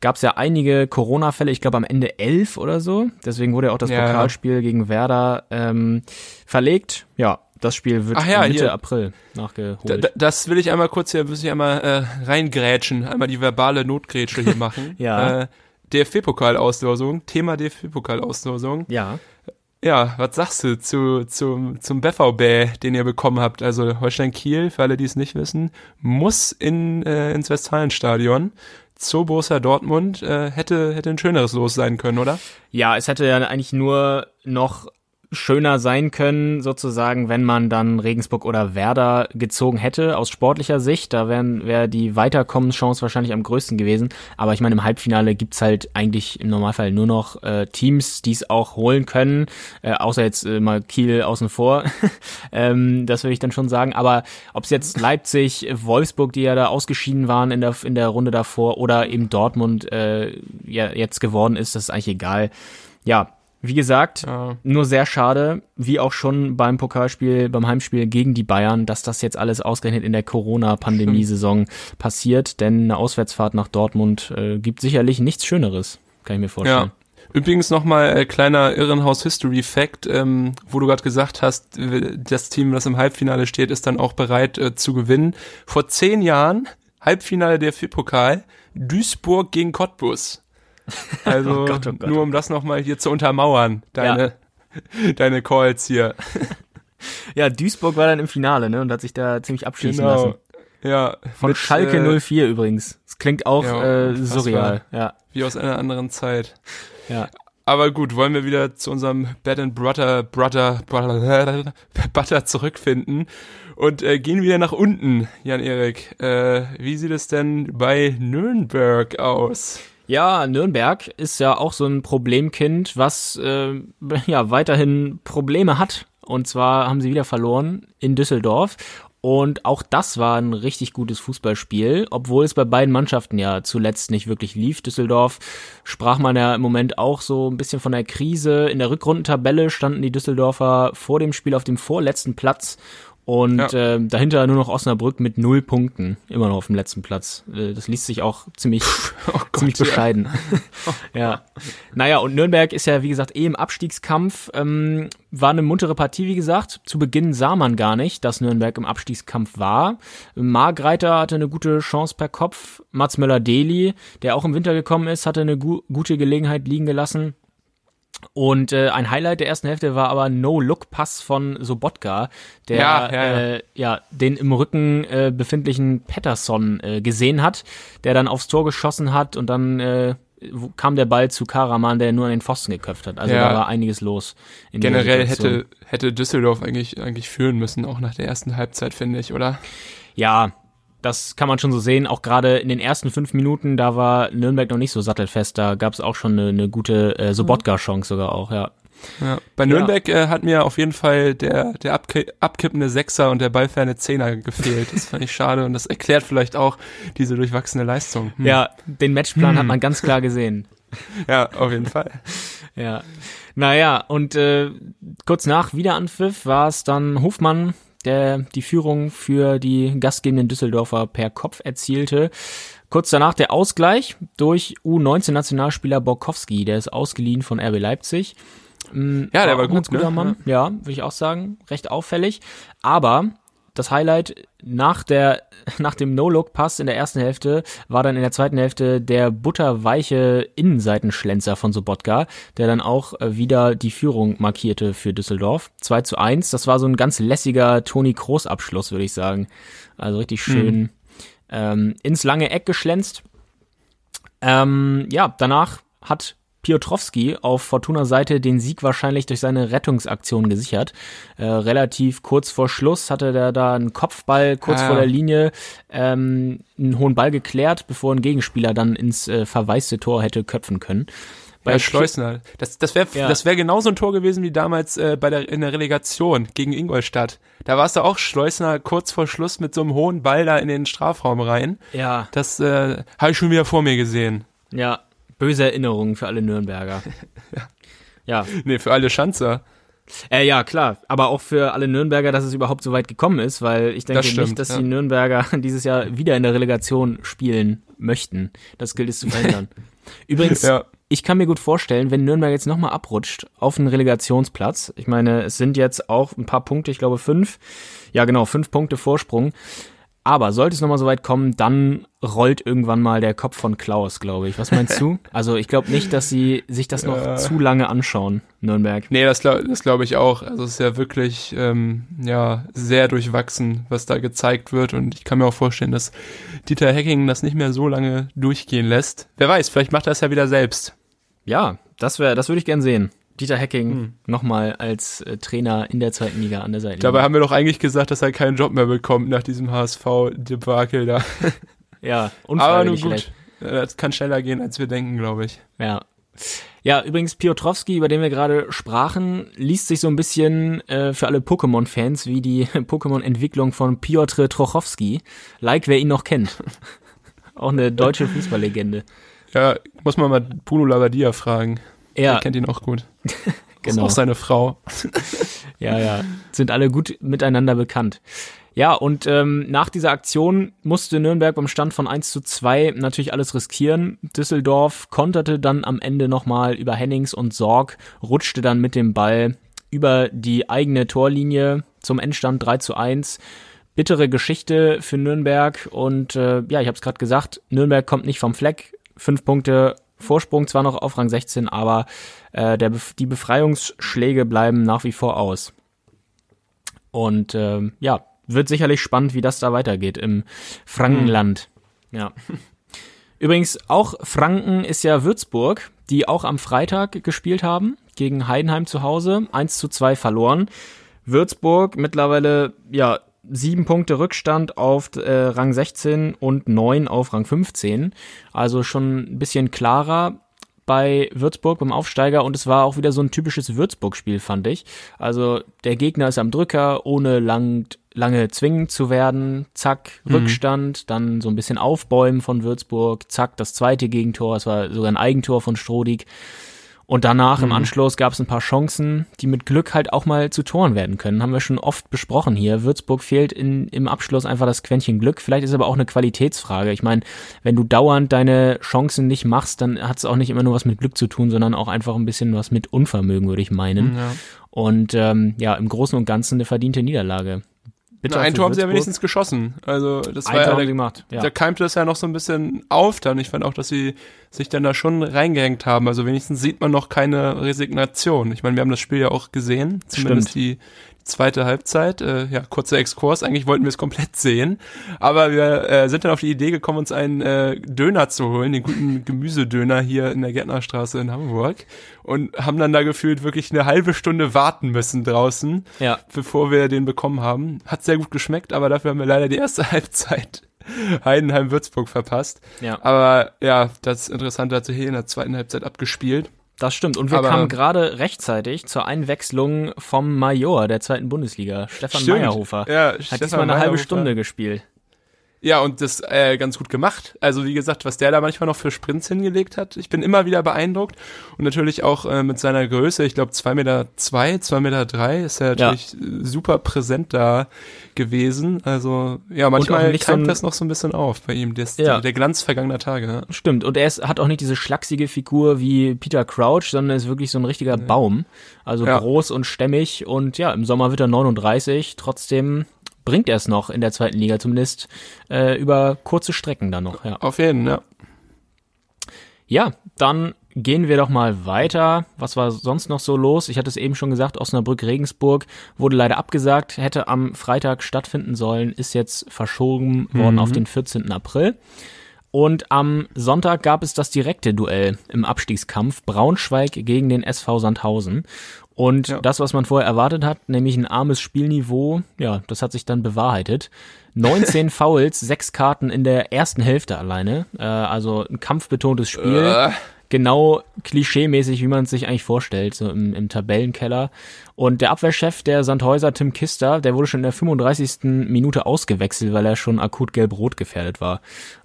gab es ja einige Corona-Fälle, ich glaube am Ende elf oder so. Deswegen wurde ja auch das Ja. Pokalspiel gegen Werder ähm, verlegt. Ja, das Spiel wird ja, Mitte hier. April nachgeholt. Da, das will ich einmal kurz hier, muss ich einmal äh, reingrätschen, einmal die verbale Notgrätsche hier machen. *laughs* Ja. Äh, DFB-Pokalauslosung, Thema DFB-Pokalauslosung. ja. Ja, was sagst du zu, zum, zum BVB, den ihr bekommen habt? Also Holstein Kiel, für alle, die es nicht wissen, muss in, äh, ins Westfalenstadion. Zu Borussia Dortmund äh, hätte, hätte ein schöneres Los sein können, oder? Ja, es hätte ja eigentlich nur noch schöner sein können, sozusagen, wenn man dann Regensburg oder Werder gezogen hätte, aus sportlicher Sicht. Da wäre die Weiterkommenschance wahrscheinlich am größten gewesen. Aber ich meine, im Halbfinale gibt's halt eigentlich im Normalfall nur noch äh, Teams, die es auch holen können, äh, außer jetzt äh, mal Kiel außen vor. *laughs* ähm, das würde ich dann schon sagen. Aber ob es jetzt Leipzig, Wolfsburg, die ja da ausgeschieden waren in der, in der Runde davor, oder eben Dortmund äh, ja, jetzt geworden ist, das ist eigentlich egal. Ja, wie gesagt, Ja. nur sehr schade, wie auch schon beim Pokalspiel, beim Heimspiel gegen die Bayern, dass das jetzt alles ausgerechnet in der Corona-Pandemie-Saison *laughs* passiert, denn eine Auswärtsfahrt nach Dortmund äh, gibt sicherlich nichts Schöneres, kann ich mir vorstellen. Ja. Übrigens nochmal äh, kleiner Irrenhaus-History-Fact, ähm, wo du gerade gesagt hast, das Team, das im Halbfinale steht, ist dann auch bereit äh, zu gewinnen. Vor zehn Jahren, Halbfinale der pokal Duisburg gegen Cottbus. *laughs* Also Oh Gott, oh Gott, nur um das nochmal hier zu untermauern, deine, *laughs* deine Calls hier. *laughs* Ja, Duisburg war dann im Finale, ne, und hat sich da ziemlich abschießen lassen. Ja, Von mit, Schalke äh, 04 übrigens. Das klingt auch Ja, äh, surreal. Ja, Wie aus einer anderen Zeit. ja. Aber gut, wollen wir wieder zu unserem Bed and Butter, Butter, Butter, Butter zurückfinden und äh, gehen wieder nach unten, Jan-Erik. Äh, wie sieht es denn bei Nürnberg aus? Ja, Nürnberg ist ja auch so ein Problemkind, was äh, *laughs* ja weiterhin Probleme hat. Und zwar haben sie wieder verloren in Düsseldorf. Und auch das war ein richtig gutes Fußballspiel, obwohl es bei beiden Mannschaften ja zuletzt nicht wirklich lief. Düsseldorf sprach man ja im Moment auch so ein bisschen von der Krise. In der Rückrundentabelle standen die Düsseldorfer vor dem Spiel auf dem vorletzten Platz. Und Ja. äh, dahinter nur noch Osnabrück mit null Punkten, immer noch auf dem letzten Platz. Äh, das liest sich auch ziemlich, *laughs* ziemlich ja. bescheiden. *laughs* *laughs* ja. Naja, und Nürnberg ist ja, wie gesagt, eh im Abstiegskampf. Ähm, war eine muntere Partie, wie gesagt. Zu Beginn sah man gar nicht, dass Nürnberg im Abstiegskampf war. Margreiter hatte eine gute Chance per Kopf. Mats Möller-Deli, der auch im Winter gekommen ist, hatte eine gu gute Gelegenheit liegen gelassen. Und äh, ein Highlight der ersten Hälfte war aber No-Look-Pass von Sobotka, der Ja, ja, ja. Äh, ja, den im Rücken äh, befindlichen Patterson äh, gesehen hat, der dann aufs Tor geschossen hat und dann äh, kam der Ball zu Karaman, der nur an den Pfosten geköpft hat. Also Ja. da war einiges los. Generell hätte, hätte Düsseldorf eigentlich, eigentlich führen müssen, auch nach der ersten Halbzeit, finde ich, oder? Ja, das kann man schon so sehen. Auch gerade in den ersten fünf Minuten, da war Nürnberg noch nicht so sattelfest. Da gab es auch schon eine, eine gute äh, Sobotka-Chance sogar auch, ja. Ja. Bei Nürnberg äh, hat mir auf jeden Fall der, der abki abkippende Sechser und der ballferne Zehner gefehlt. Das fand ich schade und das erklärt vielleicht auch diese durchwachsene Leistung. Hm. Ja, den Matchplan hat man ganz klar gesehen. *laughs* ja, auf jeden Fall. Ja. Naja, und äh, kurz nach Wiederanpfiff war es dann Hofmann, der die Führung für die gastgebenden Düsseldorfer per Kopf erzielte. Kurz danach der Ausgleich durch U19-Nationalspieler Borkowski, der ist ausgeliehen von RB Leipzig. Ja, der auch war gut, guter ne? Mann. Ja, würde ich auch sagen, recht auffällig. Aber das Highlight nach der *laughs* nach dem No-Look-Pass in der ersten Hälfte war dann in der zweiten Hälfte der butterweiche Innenseitenschlenzer von Sobotka, der dann auch äh, wieder die Führung markierte für Düsseldorf. 2 zu 1. Das war so ein ganz lässiger Toni Kroos Abschluss, würde ich sagen. Also richtig schön ähm, ins lange Eck geschlänzt. Ähm, ja, danach hat Piotrowski auf Fortuna Seite den Sieg wahrscheinlich durch seine Rettungsaktion gesichert. Äh, relativ kurz vor Schluss hatte der da einen Kopfball kurz Ah. vor der Linie, ähm, einen hohen Ball geklärt, bevor ein Gegenspieler dann ins äh, verwaiste Tor hätte köpfen können. Bei Pi- Schleusner. Das, das wäre Ja. das wär genauso ein Tor gewesen wie damals äh, bei der, in der Relegation gegen Ingolstadt. Da war es da auch Schleusner kurz vor Schluss mit so einem hohen Ball da in den Strafraum rein. Ja, Das äh, habe ich schon wieder vor mir gesehen. ja, böse Erinnerungen für alle Nürnberger. *laughs* ja. Nee, für alle Schanzer. Äh, ja, klar. Aber auch für alle Nürnberger, dass es überhaupt so weit gekommen ist, weil ich denke Das stimmt, nicht, dass ja. die Nürnberger *laughs* dieses Jahr wieder in der Relegation spielen möchten. Das gilt es zu verhindern. *laughs* Übrigens, Ja. ich kann mir gut vorstellen, wenn Nürnberg jetzt nochmal abrutscht auf einen Relegationsplatz. Ich meine, es sind jetzt auch ein paar Punkte, ich glaube fünf. Ja, genau, fünf Punkte Vorsprung. Aber sollte es nochmal so weit kommen, dann rollt irgendwann mal der Kopf von Klaus, glaube ich. Was meinst du? *laughs* Also ich glaube nicht, dass sie sich das noch Ja. zu lange anschauen, Nürnberg. Nee, das, glaub- das glaube ich auch. Also es ist ja wirklich ähm, ja sehr durchwachsen, was da gezeigt wird. Und ich kann mir auch vorstellen, dass Dieter Hecking das nicht mehr so lange durchgehen lässt. Wer weiß, vielleicht macht er es ja wieder selbst. Ja, das wäre, das würde ich gern sehen. Dieter Hecking Hm. nochmal als äh, Trainer in der zweiten Liga an der Seite. Dabei haben wir doch eigentlich gesagt, dass er keinen Job mehr bekommt nach diesem HSV-Debakel da. *laughs* ja, Aber nun gut. vielleicht. Äh, Das kann schneller gehen, als wir denken, glaube ich. Ja. Ja, übrigens Piotrowski, über den wir gerade sprachen, liest sich so ein bisschen äh, für alle Pokémon-Fans wie die *laughs* Pokémon-Entwicklung von Piotr Trochowski. Like, wer ihn noch kennt. *laughs* Auch eine deutsche Fußballlegende. Ja, muss man mal Bruno Labbadia fragen. Ja, Er kennt ihn auch gut. *laughs* Genau. Ist auch seine Frau. *laughs* Ja, ja. Sind alle gut miteinander bekannt. Ja, und ähm, nach dieser Aktion musste Nürnberg beim Stand von 1 zu 2 natürlich alles riskieren. Düsseldorf konterte dann am Ende nochmal über Hennings und Sorg, rutschte dann mit dem Ball über die eigene Torlinie zum Endstand 3 zu 1. Bittere Geschichte für Nürnberg und äh, ja, ich habe es gerade gesagt, Nürnberg kommt nicht vom Fleck. Fünf Punkte Vorsprung zwar noch auf Rang 16, aber äh, der, die Befreiungsschläge bleiben nach wie vor aus. Und ähm, ja, wird sicherlich spannend, wie das da weitergeht im Frankenland. Ja. Übrigens, auch Franken ist ja Würzburg, die auch am Freitag gespielt haben, gegen Heidenheim zu Hause, 1 zu 2 verloren. Würzburg mittlerweile, ja, sieben Punkte Rückstand auf äh, Rang 16 und neun auf Rang 15. Also schon ein bisschen klarer bei Würzburg beim Aufsteiger und es war auch wieder so ein typisches Würzburg-Spiel, fand ich. Also der Gegner ist am Drücker, ohne lang, lange zwingend zu werden. Zack, Rückstand, dann so ein bisschen Aufbäumen von Würzburg. Zack, das zweite Gegentor, es war sogar ein Eigentor von Strodig. Und danach im Anschluss gab es ein paar Chancen, die mit Glück halt auch mal zu Toren werden können. Haben wir schon oft besprochen hier. Würzburg fehlt in, im Abschluss einfach das Quäntchen Glück. Vielleicht ist es aber auch eine Qualitätsfrage. Ich meine, wenn du dauernd deine Chancen nicht machst, dann hat es auch nicht immer nur was mit Glück zu tun, sondern auch einfach ein bisschen was mit Unvermögen, würde ich meinen. Ja. Und ähm, ja, im Großen und Ganzen eine verdiente Niederlage. Bitter Na, ein Tor haben sie ja wenigstens geschossen. Also das Ein war Tor ja gemacht. Ja. da keimte das ja noch so ein bisschen auf dann. Ich fand auch, dass sie sich dann da schon reingehängt haben. Also wenigstens sieht man noch keine Resignation. Ich meine, wir haben das Spiel ja auch gesehen, zumindest Stimmt. die zweite Halbzeit. Äh, ja, kurzer Exkurs. Eigentlich wollten wir es komplett sehen, aber wir äh, sind dann auf die Idee gekommen, uns einen äh, Döner zu holen, den guten Gemüsedöner hier in der Gärtnerstraße in Hamburg und haben dann da gefühlt wirklich eine halbe Stunde warten müssen draußen ja. bevor wir den bekommen haben. Hat sehr gut geschmeckt, aber dafür haben wir leider die erste *laughs* Halbzeit Heidenheim-Würzburg verpasst. Ja. Aber ja, das Interessante hat sich hier in der zweiten Halbzeit abgespielt. Das stimmt. Und wir Aber- kamen gerade rechtzeitig zur Einwechslung vom Major der zweiten Bundesliga, Stefan Stimmt. Halber. Ja, Hat Stefan diesmal eine halbe Meyerhofer. Stunde gespielt. Ja, und das äh, ganz gut gemacht. Also wie gesagt, was der da manchmal noch für Sprints hingelegt hat, ich bin immer wieder beeindruckt. Und natürlich auch äh, mit seiner Größe, ich glaube zwei Meter, zwei, zwei Meter drei, ist er Ja. natürlich äh, super präsent da gewesen. Also ja, manchmal so keimt ein- das noch so ein bisschen auf bei ihm, das, Ja. der Glanz vergangener Tage. Ja. Stimmt. Und er ist, hat auch nicht diese schlachsige Figur wie Peter Crouch, sondern ist wirklich so ein richtiger Baum. Also Ja. groß und stämmig. Und ja, im Sommer wird er 39. Trotzdem bringt er es noch in der zweiten Liga, zumindest äh, über kurze Strecken dann noch. Ja. Auf jeden, ja. Ja, dann gehen wir doch mal weiter. Was war sonst noch so los? Ich hatte es eben schon gesagt, Osnabrück-Regensburg wurde leider abgesagt, hätte am Freitag stattfinden sollen, ist jetzt verschoben worden auf den 14. April. Und am Sonntag gab es das direkte Duell im Abstiegskampf Braunschweig gegen den SV Sandhausen. Und ja. das, was man vorher erwartet hat, nämlich ein armes Spielniveau, ja, das hat sich dann bewahrheitet. 19 *laughs* Fouls, sechs Karten in der ersten Hälfte alleine. Äh, also ein kampfbetontes Spiel. Äh. Genau klischeemäßig, wie man es sich eigentlich vorstellt, so im, im Tabellenkeller. Und der Abwehrchef der Sandhäuser, Tim Kister, der wurde schon in der 35. Minute ausgewechselt, weil er schon akut gelb-rot gefährdet war.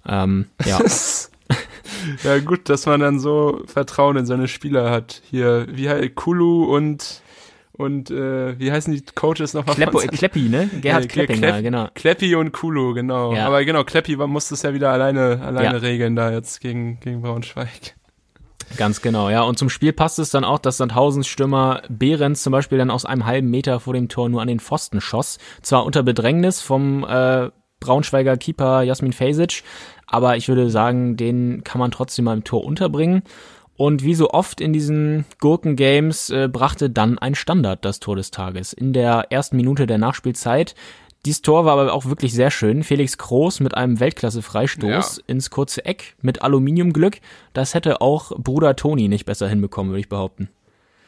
Ähm, ja. *laughs* *laughs* ja, gut, dass man dann so Vertrauen in seine Spieler hat. Hier, wie halt Kulu und und äh, wie heißen die Coaches nochmal? Kleppo, Kleppi, ne? *laughs* Gerhard äh, Kleppinger, Klepp, genau. Kleppi und Kulu, genau. Ja. Aber genau, Kleppi musste es ja wieder alleine, alleine ja. regeln da jetzt gegen, gegen Braunschweig. Ganz genau, ja. Und zum Spiel passt es dann auch, dass Sandhausens Stürmer Behrens zum Beispiel dann aus einem halben Meter vor dem Tor nur an den Pfosten schoss. Zwar unter Bedrängnis vom äh, Braunschweiger Keeper Jasmin Fejsic, aber ich würde sagen, den kann man trotzdem mal im Tor unterbringen. Und wie so oft in diesen Gurken-Games äh, brachte dann ein Standard das Tor des Tages. In der ersten Minute der Nachspielzeit. Dieses Tor war aber auch wirklich sehr schön. Felix Groß mit einem Weltklasse-Freistoß ja. ins kurze Eck mit Aluminiumglück. Das hätte auch Bruder Toni nicht besser hinbekommen, würde ich behaupten.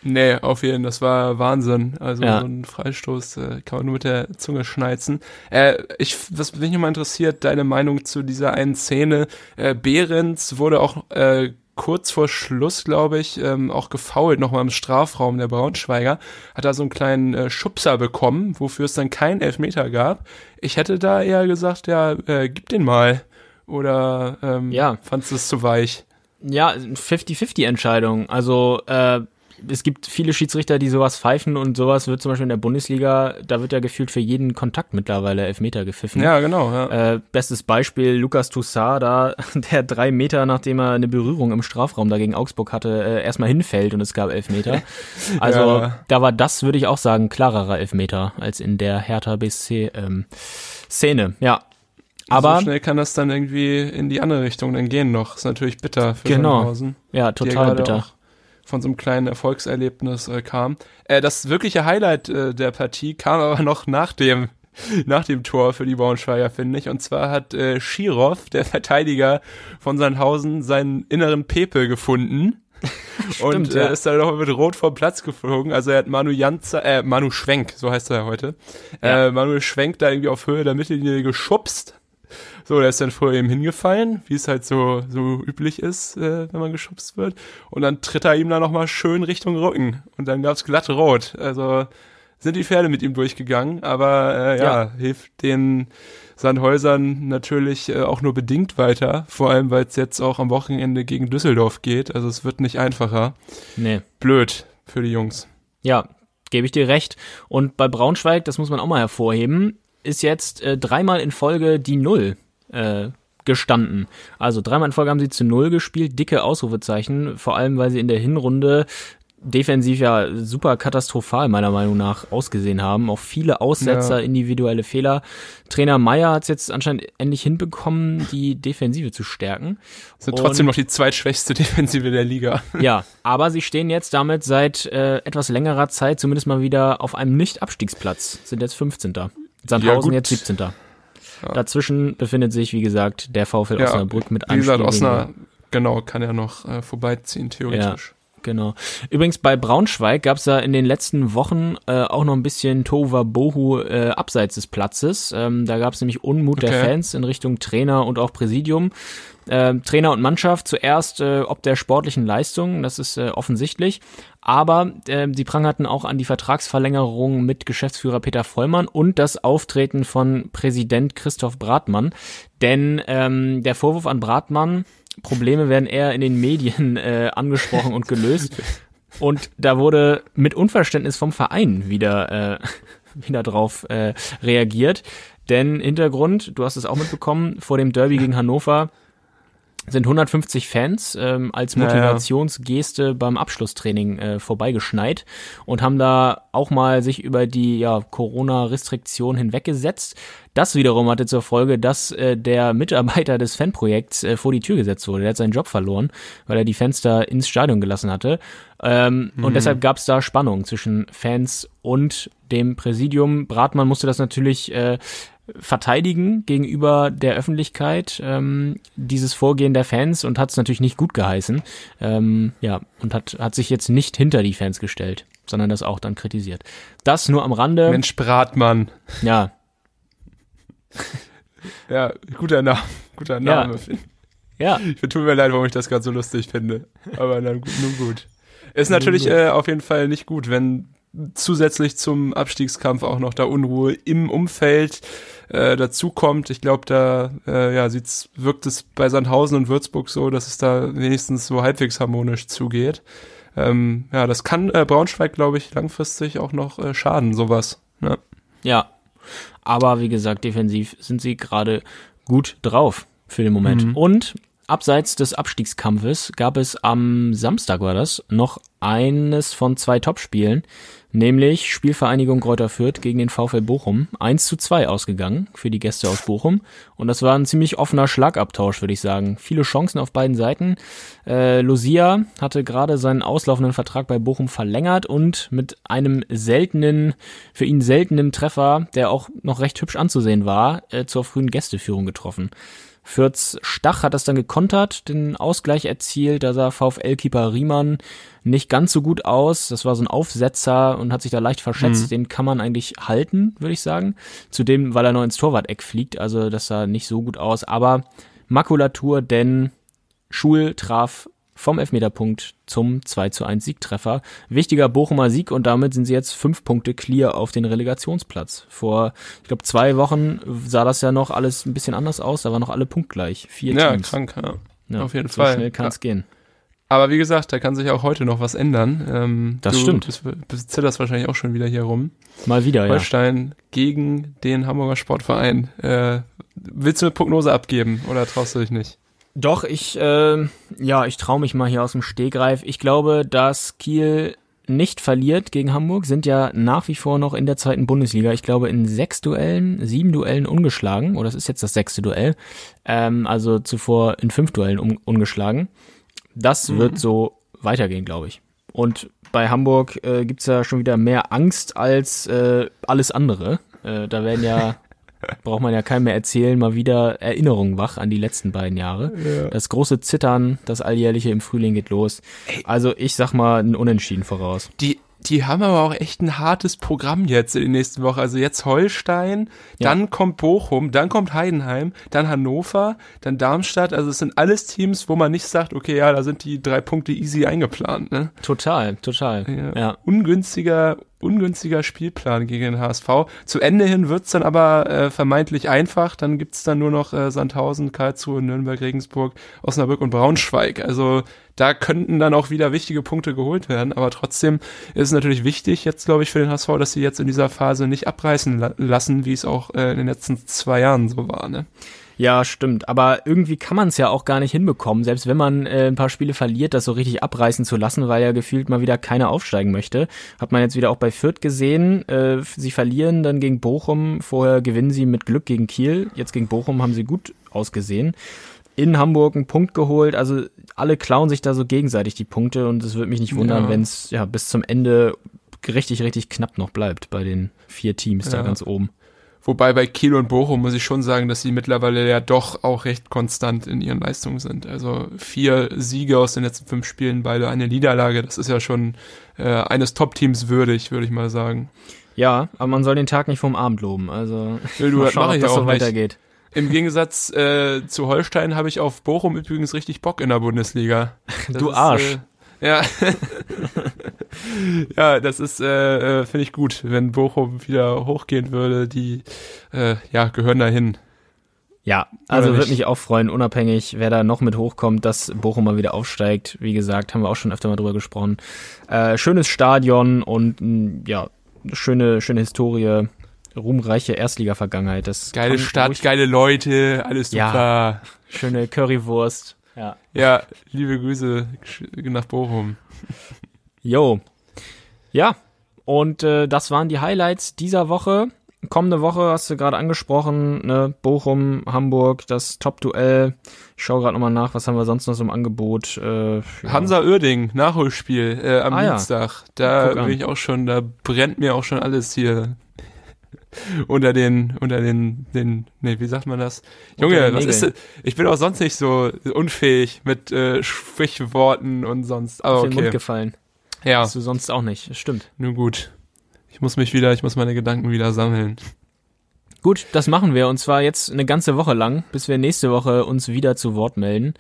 Nee, auf jeden Fall, das war Wahnsinn. Also ja. so ein Freistoß äh, kann man nur mit der Zunge schneizen. Äh, ich, was mich immer interessiert, deine Meinung zu dieser einen Szene. Äh, Behrens wurde auch äh, kurz vor Schluss, glaube ich, ähm, auch gefault, nochmal im Strafraum der Braunschweiger. Hat da so einen kleinen äh, Schubser bekommen, wofür es dann keinen Elfmeter gab. Ich hätte da eher gesagt, ja, äh, gib den mal. Oder ähm, ja. fandst du es zu weich? Ja, 50-50 Entscheidung. Also äh, es gibt viele Schiedsrichter, die sowas pfeifen und sowas wird zum Beispiel in der Bundesliga, da wird ja gefühlt für jeden Kontakt mittlerweile Elfmeter gepfiffen. Ja, genau. Ja. Äh, bestes Beispiel, Lukas Toussaint da, *laughs* der drei Meter, nachdem er eine Berührung im Strafraum dagegen Augsburg hatte, äh, erstmal hinfällt und es gab Elfmeter. *laughs* Also ja. da war das, würde ich auch sagen, klarerer Elfmeter als in der Hertha BSC ähm, Szene. Ja, aber so schnell kann das dann irgendwie in die andere Richtung dann gehen noch. Ist natürlich bitter für genau. Ja, total bitter von so einem kleinen Erfolgserlebnis äh, kam. Äh, das wirkliche Highlight äh, der Partie kam aber noch nach dem *laughs* nach dem Tor für die Braunschweiger, finde ich. Und zwar hat äh, Schirov, der Verteidiger von Sandhausen, seinen inneren Pepe gefunden. *laughs* Stimmt, und äh, ja. ist dann noch mit Rot vom Platz geflogen. Also er hat Manu Janza, äh, Manu Schwenk, so heißt er heute. Ja. Äh, Manu Schwenk da irgendwie auf Höhe der Mittellinie geschubst so, der ist dann vor ihm hingefallen, wie es halt so, so üblich ist, äh, wenn man geschubst wird. Und dann tritt er ihm da nochmal schön Richtung Rücken. Und dann gab's glatt rot. Also sind die Pferde mit ihm durchgegangen, aber äh, ja, ja. hilft den Sandhäusern natürlich äh, auch nur bedingt weiter, vor allem weil es jetzt auch am Wochenende gegen Düsseldorf geht. Also es wird nicht einfacher. Nee. Blöd für die Jungs. Ja, gebe ich dir recht. Und bei Braunschweig, das muss man auch mal hervorheben, ist jetzt äh, dreimal in Folge die Null äh, gestanden. Also dreimal in Folge haben sie zu Null gespielt, dicke Ausrufezeichen, vor allem weil sie in der Hinrunde defensiv ja super katastrophal meiner Meinung nach ausgesehen haben. Auch viele Aussetzer, ja. individuelle Fehler. Trainer Meyer hat es jetzt anscheinend endlich hinbekommen, die Defensive zu stärken. Sind trotzdem noch die zweitschwächste Defensive der Liga. *laughs* Ja, aber sie stehen jetzt damit seit äh, etwas längerer Zeit zumindest mal wieder auf einem Nicht-Abstiegsplatz. Sind jetzt 15. Sandhausen ja, jetzt 17. Ja. Dazwischen befindet sich, wie gesagt, der VfL ja, Osnabrück mit einem Wie gesagt, Osnabrück, genau, kann ja noch äh, vorbeiziehen, theoretisch. Ja. Genau. Übrigens bei Braunschweig gab es da in den letzten Wochen äh, auch noch ein bisschen Tova Bohu äh, abseits des Platzes. Ähm, da gab es nämlich Unmut okay. der Fans in Richtung Trainer und auch Präsidium äh, Trainer und Mannschaft zuerst äh, ob der sportlichen Leistung, das ist äh, offensichtlich, aber äh, sie prangerten auch an die Vertragsverlängerung mit Geschäftsführer Peter Vollmann und das Auftreten von Präsident Christoph Bratmann, denn ähm, der Vorwurf an Bratmann, Probleme werden eher in den Medien äh, angesprochen und gelöst. *laughs* Und da wurde mit Unverständnis vom Verein wieder, äh, wieder drauf äh, reagiert. Denn Hintergrund, du hast es auch mitbekommen, vor dem Derby gegen Hannover sind 150 Fans ähm, als Motivationsgeste ja. beim Abschlusstraining äh, vorbeigeschneit und haben da auch mal sich über die ja, Corona-Restriktion hinweggesetzt. Das wiederum hatte zur Folge, dass äh, der Mitarbeiter des Fanprojekts äh, vor die Tür gesetzt wurde. Der hat seinen Job verloren, weil er die Fenster ins Stadion gelassen hatte. Ähm, mhm. Und deshalb gab es da Spannung zwischen Fans und dem Präsidium. Bratmann musste das natürlich äh, verteidigen gegenüber der Öffentlichkeit ähm, dieses Vorgehen der Fans und hat es natürlich nicht gut geheißen. Ähm, ja, und hat, hat sich jetzt nicht hinter die Fans gestellt, sondern das auch dann kritisiert. Das nur am Rande. Mensch Bratmann. Ja. *laughs* ja, guter Name. Guter Name. Ja. Ich tut mir leid, warum ich das gerade so lustig finde. Aber dann nun gut. *laughs* Ist natürlich äh, auf jeden Fall nicht gut, wenn zusätzlich zum Abstiegskampf auch noch da Unruhe im Umfeld äh, dazukommt. Ich glaube, da äh, ja, sieht's, wirkt es bei Sandhausen und Würzburg so, dass es da wenigstens so halbwegs harmonisch zugeht. Ähm, ja, das kann äh, Braunschweig, glaube ich, langfristig auch noch äh, schaden, sowas. Ne? Ja, aber wie gesagt, defensiv sind sie gerade gut drauf für den Moment. Mhm. Und abseits des Abstiegskampfes gab es am Samstag war das noch eines von zwei Topspielen, nämlich Spielvereinigung Kräuter Fürth gegen den VfL Bochum. 1 zu 2 ausgegangen für die Gäste aus Bochum. Und das war ein ziemlich offener Schlagabtausch, würde ich sagen. Viele Chancen auf beiden Seiten. Äh, Lucia hatte gerade seinen auslaufenden Vertrag bei Bochum verlängert und mit einem seltenen, für ihn seltenen Treffer, der auch noch recht hübsch anzusehen war, äh, zur frühen Gästeführung getroffen. Fürths Stach hat das dann gekontert, den Ausgleich erzielt. Da sah VfL-Keeper Riemann nicht ganz so gut aus. Das war so ein Aufsetzer und hat sich da leicht verschätzt. Mhm. Den kann man eigentlich halten, würde ich sagen. Zudem, weil er noch ins Torwart-Eck fliegt. Also das sah nicht so gut aus. Aber Makulatur, denn Schul traf vom Elfmeterpunkt zum 2 zu 1 Siegtreffer. Wichtiger Bochumer Sieg und damit sind sie jetzt fünf Punkte clear auf den Relegationsplatz. Vor, ich glaube, zwei Wochen sah das ja noch alles ein bisschen anders aus, da waren noch alle punktgleich. Vier ja, Teams. krank, ja. Ja, auf jeden so Fall. schnell kann es Ja. gehen. Aber wie gesagt, da kann sich auch heute noch was ändern. Ähm, Das du stimmt. Bist, bist, zitterst wahrscheinlich auch schon wieder hier rum. Mal wieder, ja. Holstein gegen den Hamburger Sportverein. Äh, willst du eine Prognose abgeben oder traust du dich nicht? Doch, ich, äh, ja, ich traue mich mal hier aus dem Stehgreif. Ich glaube, dass Kiel nicht verliert gegen Hamburg, sind ja nach wie vor noch in der zweiten Bundesliga. Ich glaube, in sechs Duellen, sieben Duellen ungeschlagen. Oder das ist jetzt das sechste Duell. Ähm, also zuvor in fünf Duellen un ungeschlagen. Das wird so weitergehen, glaube ich. Und bei Hamburg äh, gibt's ja schon wieder mehr Angst als äh, alles andere. Äh, da werden ja, *laughs* braucht man ja keinem mehr erzählen, mal wieder Erinnerungen wach an die letzten beiden Jahre. Das große Zittern, das alljährliche im Frühling geht los. Also ich sag mal ein Unentschieden voraus. Die, die haben aber auch echt ein hartes Programm jetzt in den nächsten Wochen. Also jetzt Holstein, Ja. dann kommt Bochum, dann kommt Heidenheim, dann Hannover, dann Darmstadt. Also es sind alles Teams, wo man nicht sagt, okay, ja, da sind die drei Punkte easy eingeplant. Ne? Total, total. Ja. Ja. Ungünstiger, ungünstiger Spielplan gegen den HSV. Zu Ende hin wird's dann aber äh, vermeintlich einfach. Dann gibt's dann nur noch äh, Sandhausen, Karlsruhe, Nürnberg, Regensburg, Osnabrück und Braunschweig. Also da könnten dann auch wieder wichtige Punkte geholt werden. Aber trotzdem ist es natürlich wichtig jetzt, glaube ich, für den HSV, dass sie jetzt in dieser Phase nicht abreißen la lassen, wie es auch äh, in den letzten zwei Jahren so war. Ne? Ja, stimmt. Aber irgendwie kann man es ja auch gar nicht hinbekommen, selbst wenn man äh, ein paar Spiele verliert, das so richtig abreißen zu lassen, weil ja gefühlt mal wieder keiner aufsteigen möchte. Hat man jetzt wieder auch bei Fürth gesehen. Äh, sie verlieren dann gegen Bochum, vorher gewinnen sie mit Glück gegen Kiel. Jetzt gegen Bochum haben sie gut ausgesehen. In Hamburg einen Punkt geholt. Also alle klauen sich da so gegenseitig die Punkte und es würde mich nicht wundern, Ja. wenn es ja bis zum Ende richtig, richtig knapp noch bleibt bei den vier Teams da Ja. ganz oben. Wobei bei Kiel und Bochum muss ich schon sagen, dass sie mittlerweile ja doch auch recht konstant in ihren Leistungen sind. Also vier Siege aus den letzten fünf Spielen, beide eine Niederlage. Das ist ja schon äh, eines Top-Teams würdig, würde ich mal sagen. Ja, aber man soll den Tag nicht vom Abend loben. Also Will du, *laughs* mal schauen, ob das so nicht. Im Gegensatz äh, zu Holstein habe ich auf Bochum übrigens richtig Bock in der Bundesliga. Das Du ist, Arsch. Äh, ja. *laughs* ja, das ist, äh, äh, finde ich gut, wenn Bochum wieder hochgehen würde. Die, äh, ja, gehören dahin. Ja, also würde mich auch freuen, unabhängig, wer da noch mit hochkommt, dass Bochum mal wieder aufsteigt. Wie gesagt, haben wir auch schon öfter mal drüber gesprochen. Äh, schönes Stadion und mh, ja, schöne, schöne Historie, ruhmreiche Erstliga-Vergangenheit. Das Geile Stadt, geile Leute, alles Ja. super. schöne Currywurst. Ja. Ja, liebe Grüße nach Bochum. Jo. Ja, und äh, das waren die Highlights dieser Woche. Kommende Woche hast du gerade angesprochen, ne? Bochum, Hamburg, das Top-Duell. Ich schaue gerade nochmal nach, was haben wir sonst noch so im Angebot. Äh, ja. Hansa Oerding, Nachholspiel äh, am Ah ja. Dienstag. Da Guck an. bin ich auch schon, da brennt mir auch schon alles hier. Unter den, unter den, den, nee, wie sagt man das? Junge, was ist das? Ich bin auch sonst nicht so unfähig mit äh, Sprichworten und sonst. Aber Auf den Mund okay. gefallen. Ja, Hast du sonst auch nicht. Das stimmt. nun gut. Ich muss mich wieder, ich muss meine Gedanken wieder sammeln. Gut, das machen wir und zwar jetzt eine ganze Woche lang, bis wir nächste Woche uns wieder zu Wort melden.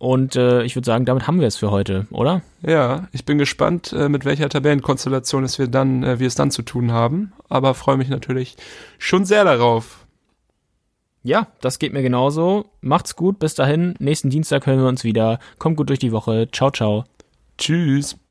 Und äh, ich würde sagen, damit haben wir es für heute, oder? Ja, ich bin gespannt, äh, mit welcher Tabellenkonstellation es wir dann, äh, wir es dann zu tun haben. Aber freue mich natürlich schon sehr darauf. Ja, das geht mir genauso. Macht's gut, bis dahin. Nächsten Dienstag hören wir uns wieder. Kommt gut durch die Woche. Ciao, ciao. Tschüss.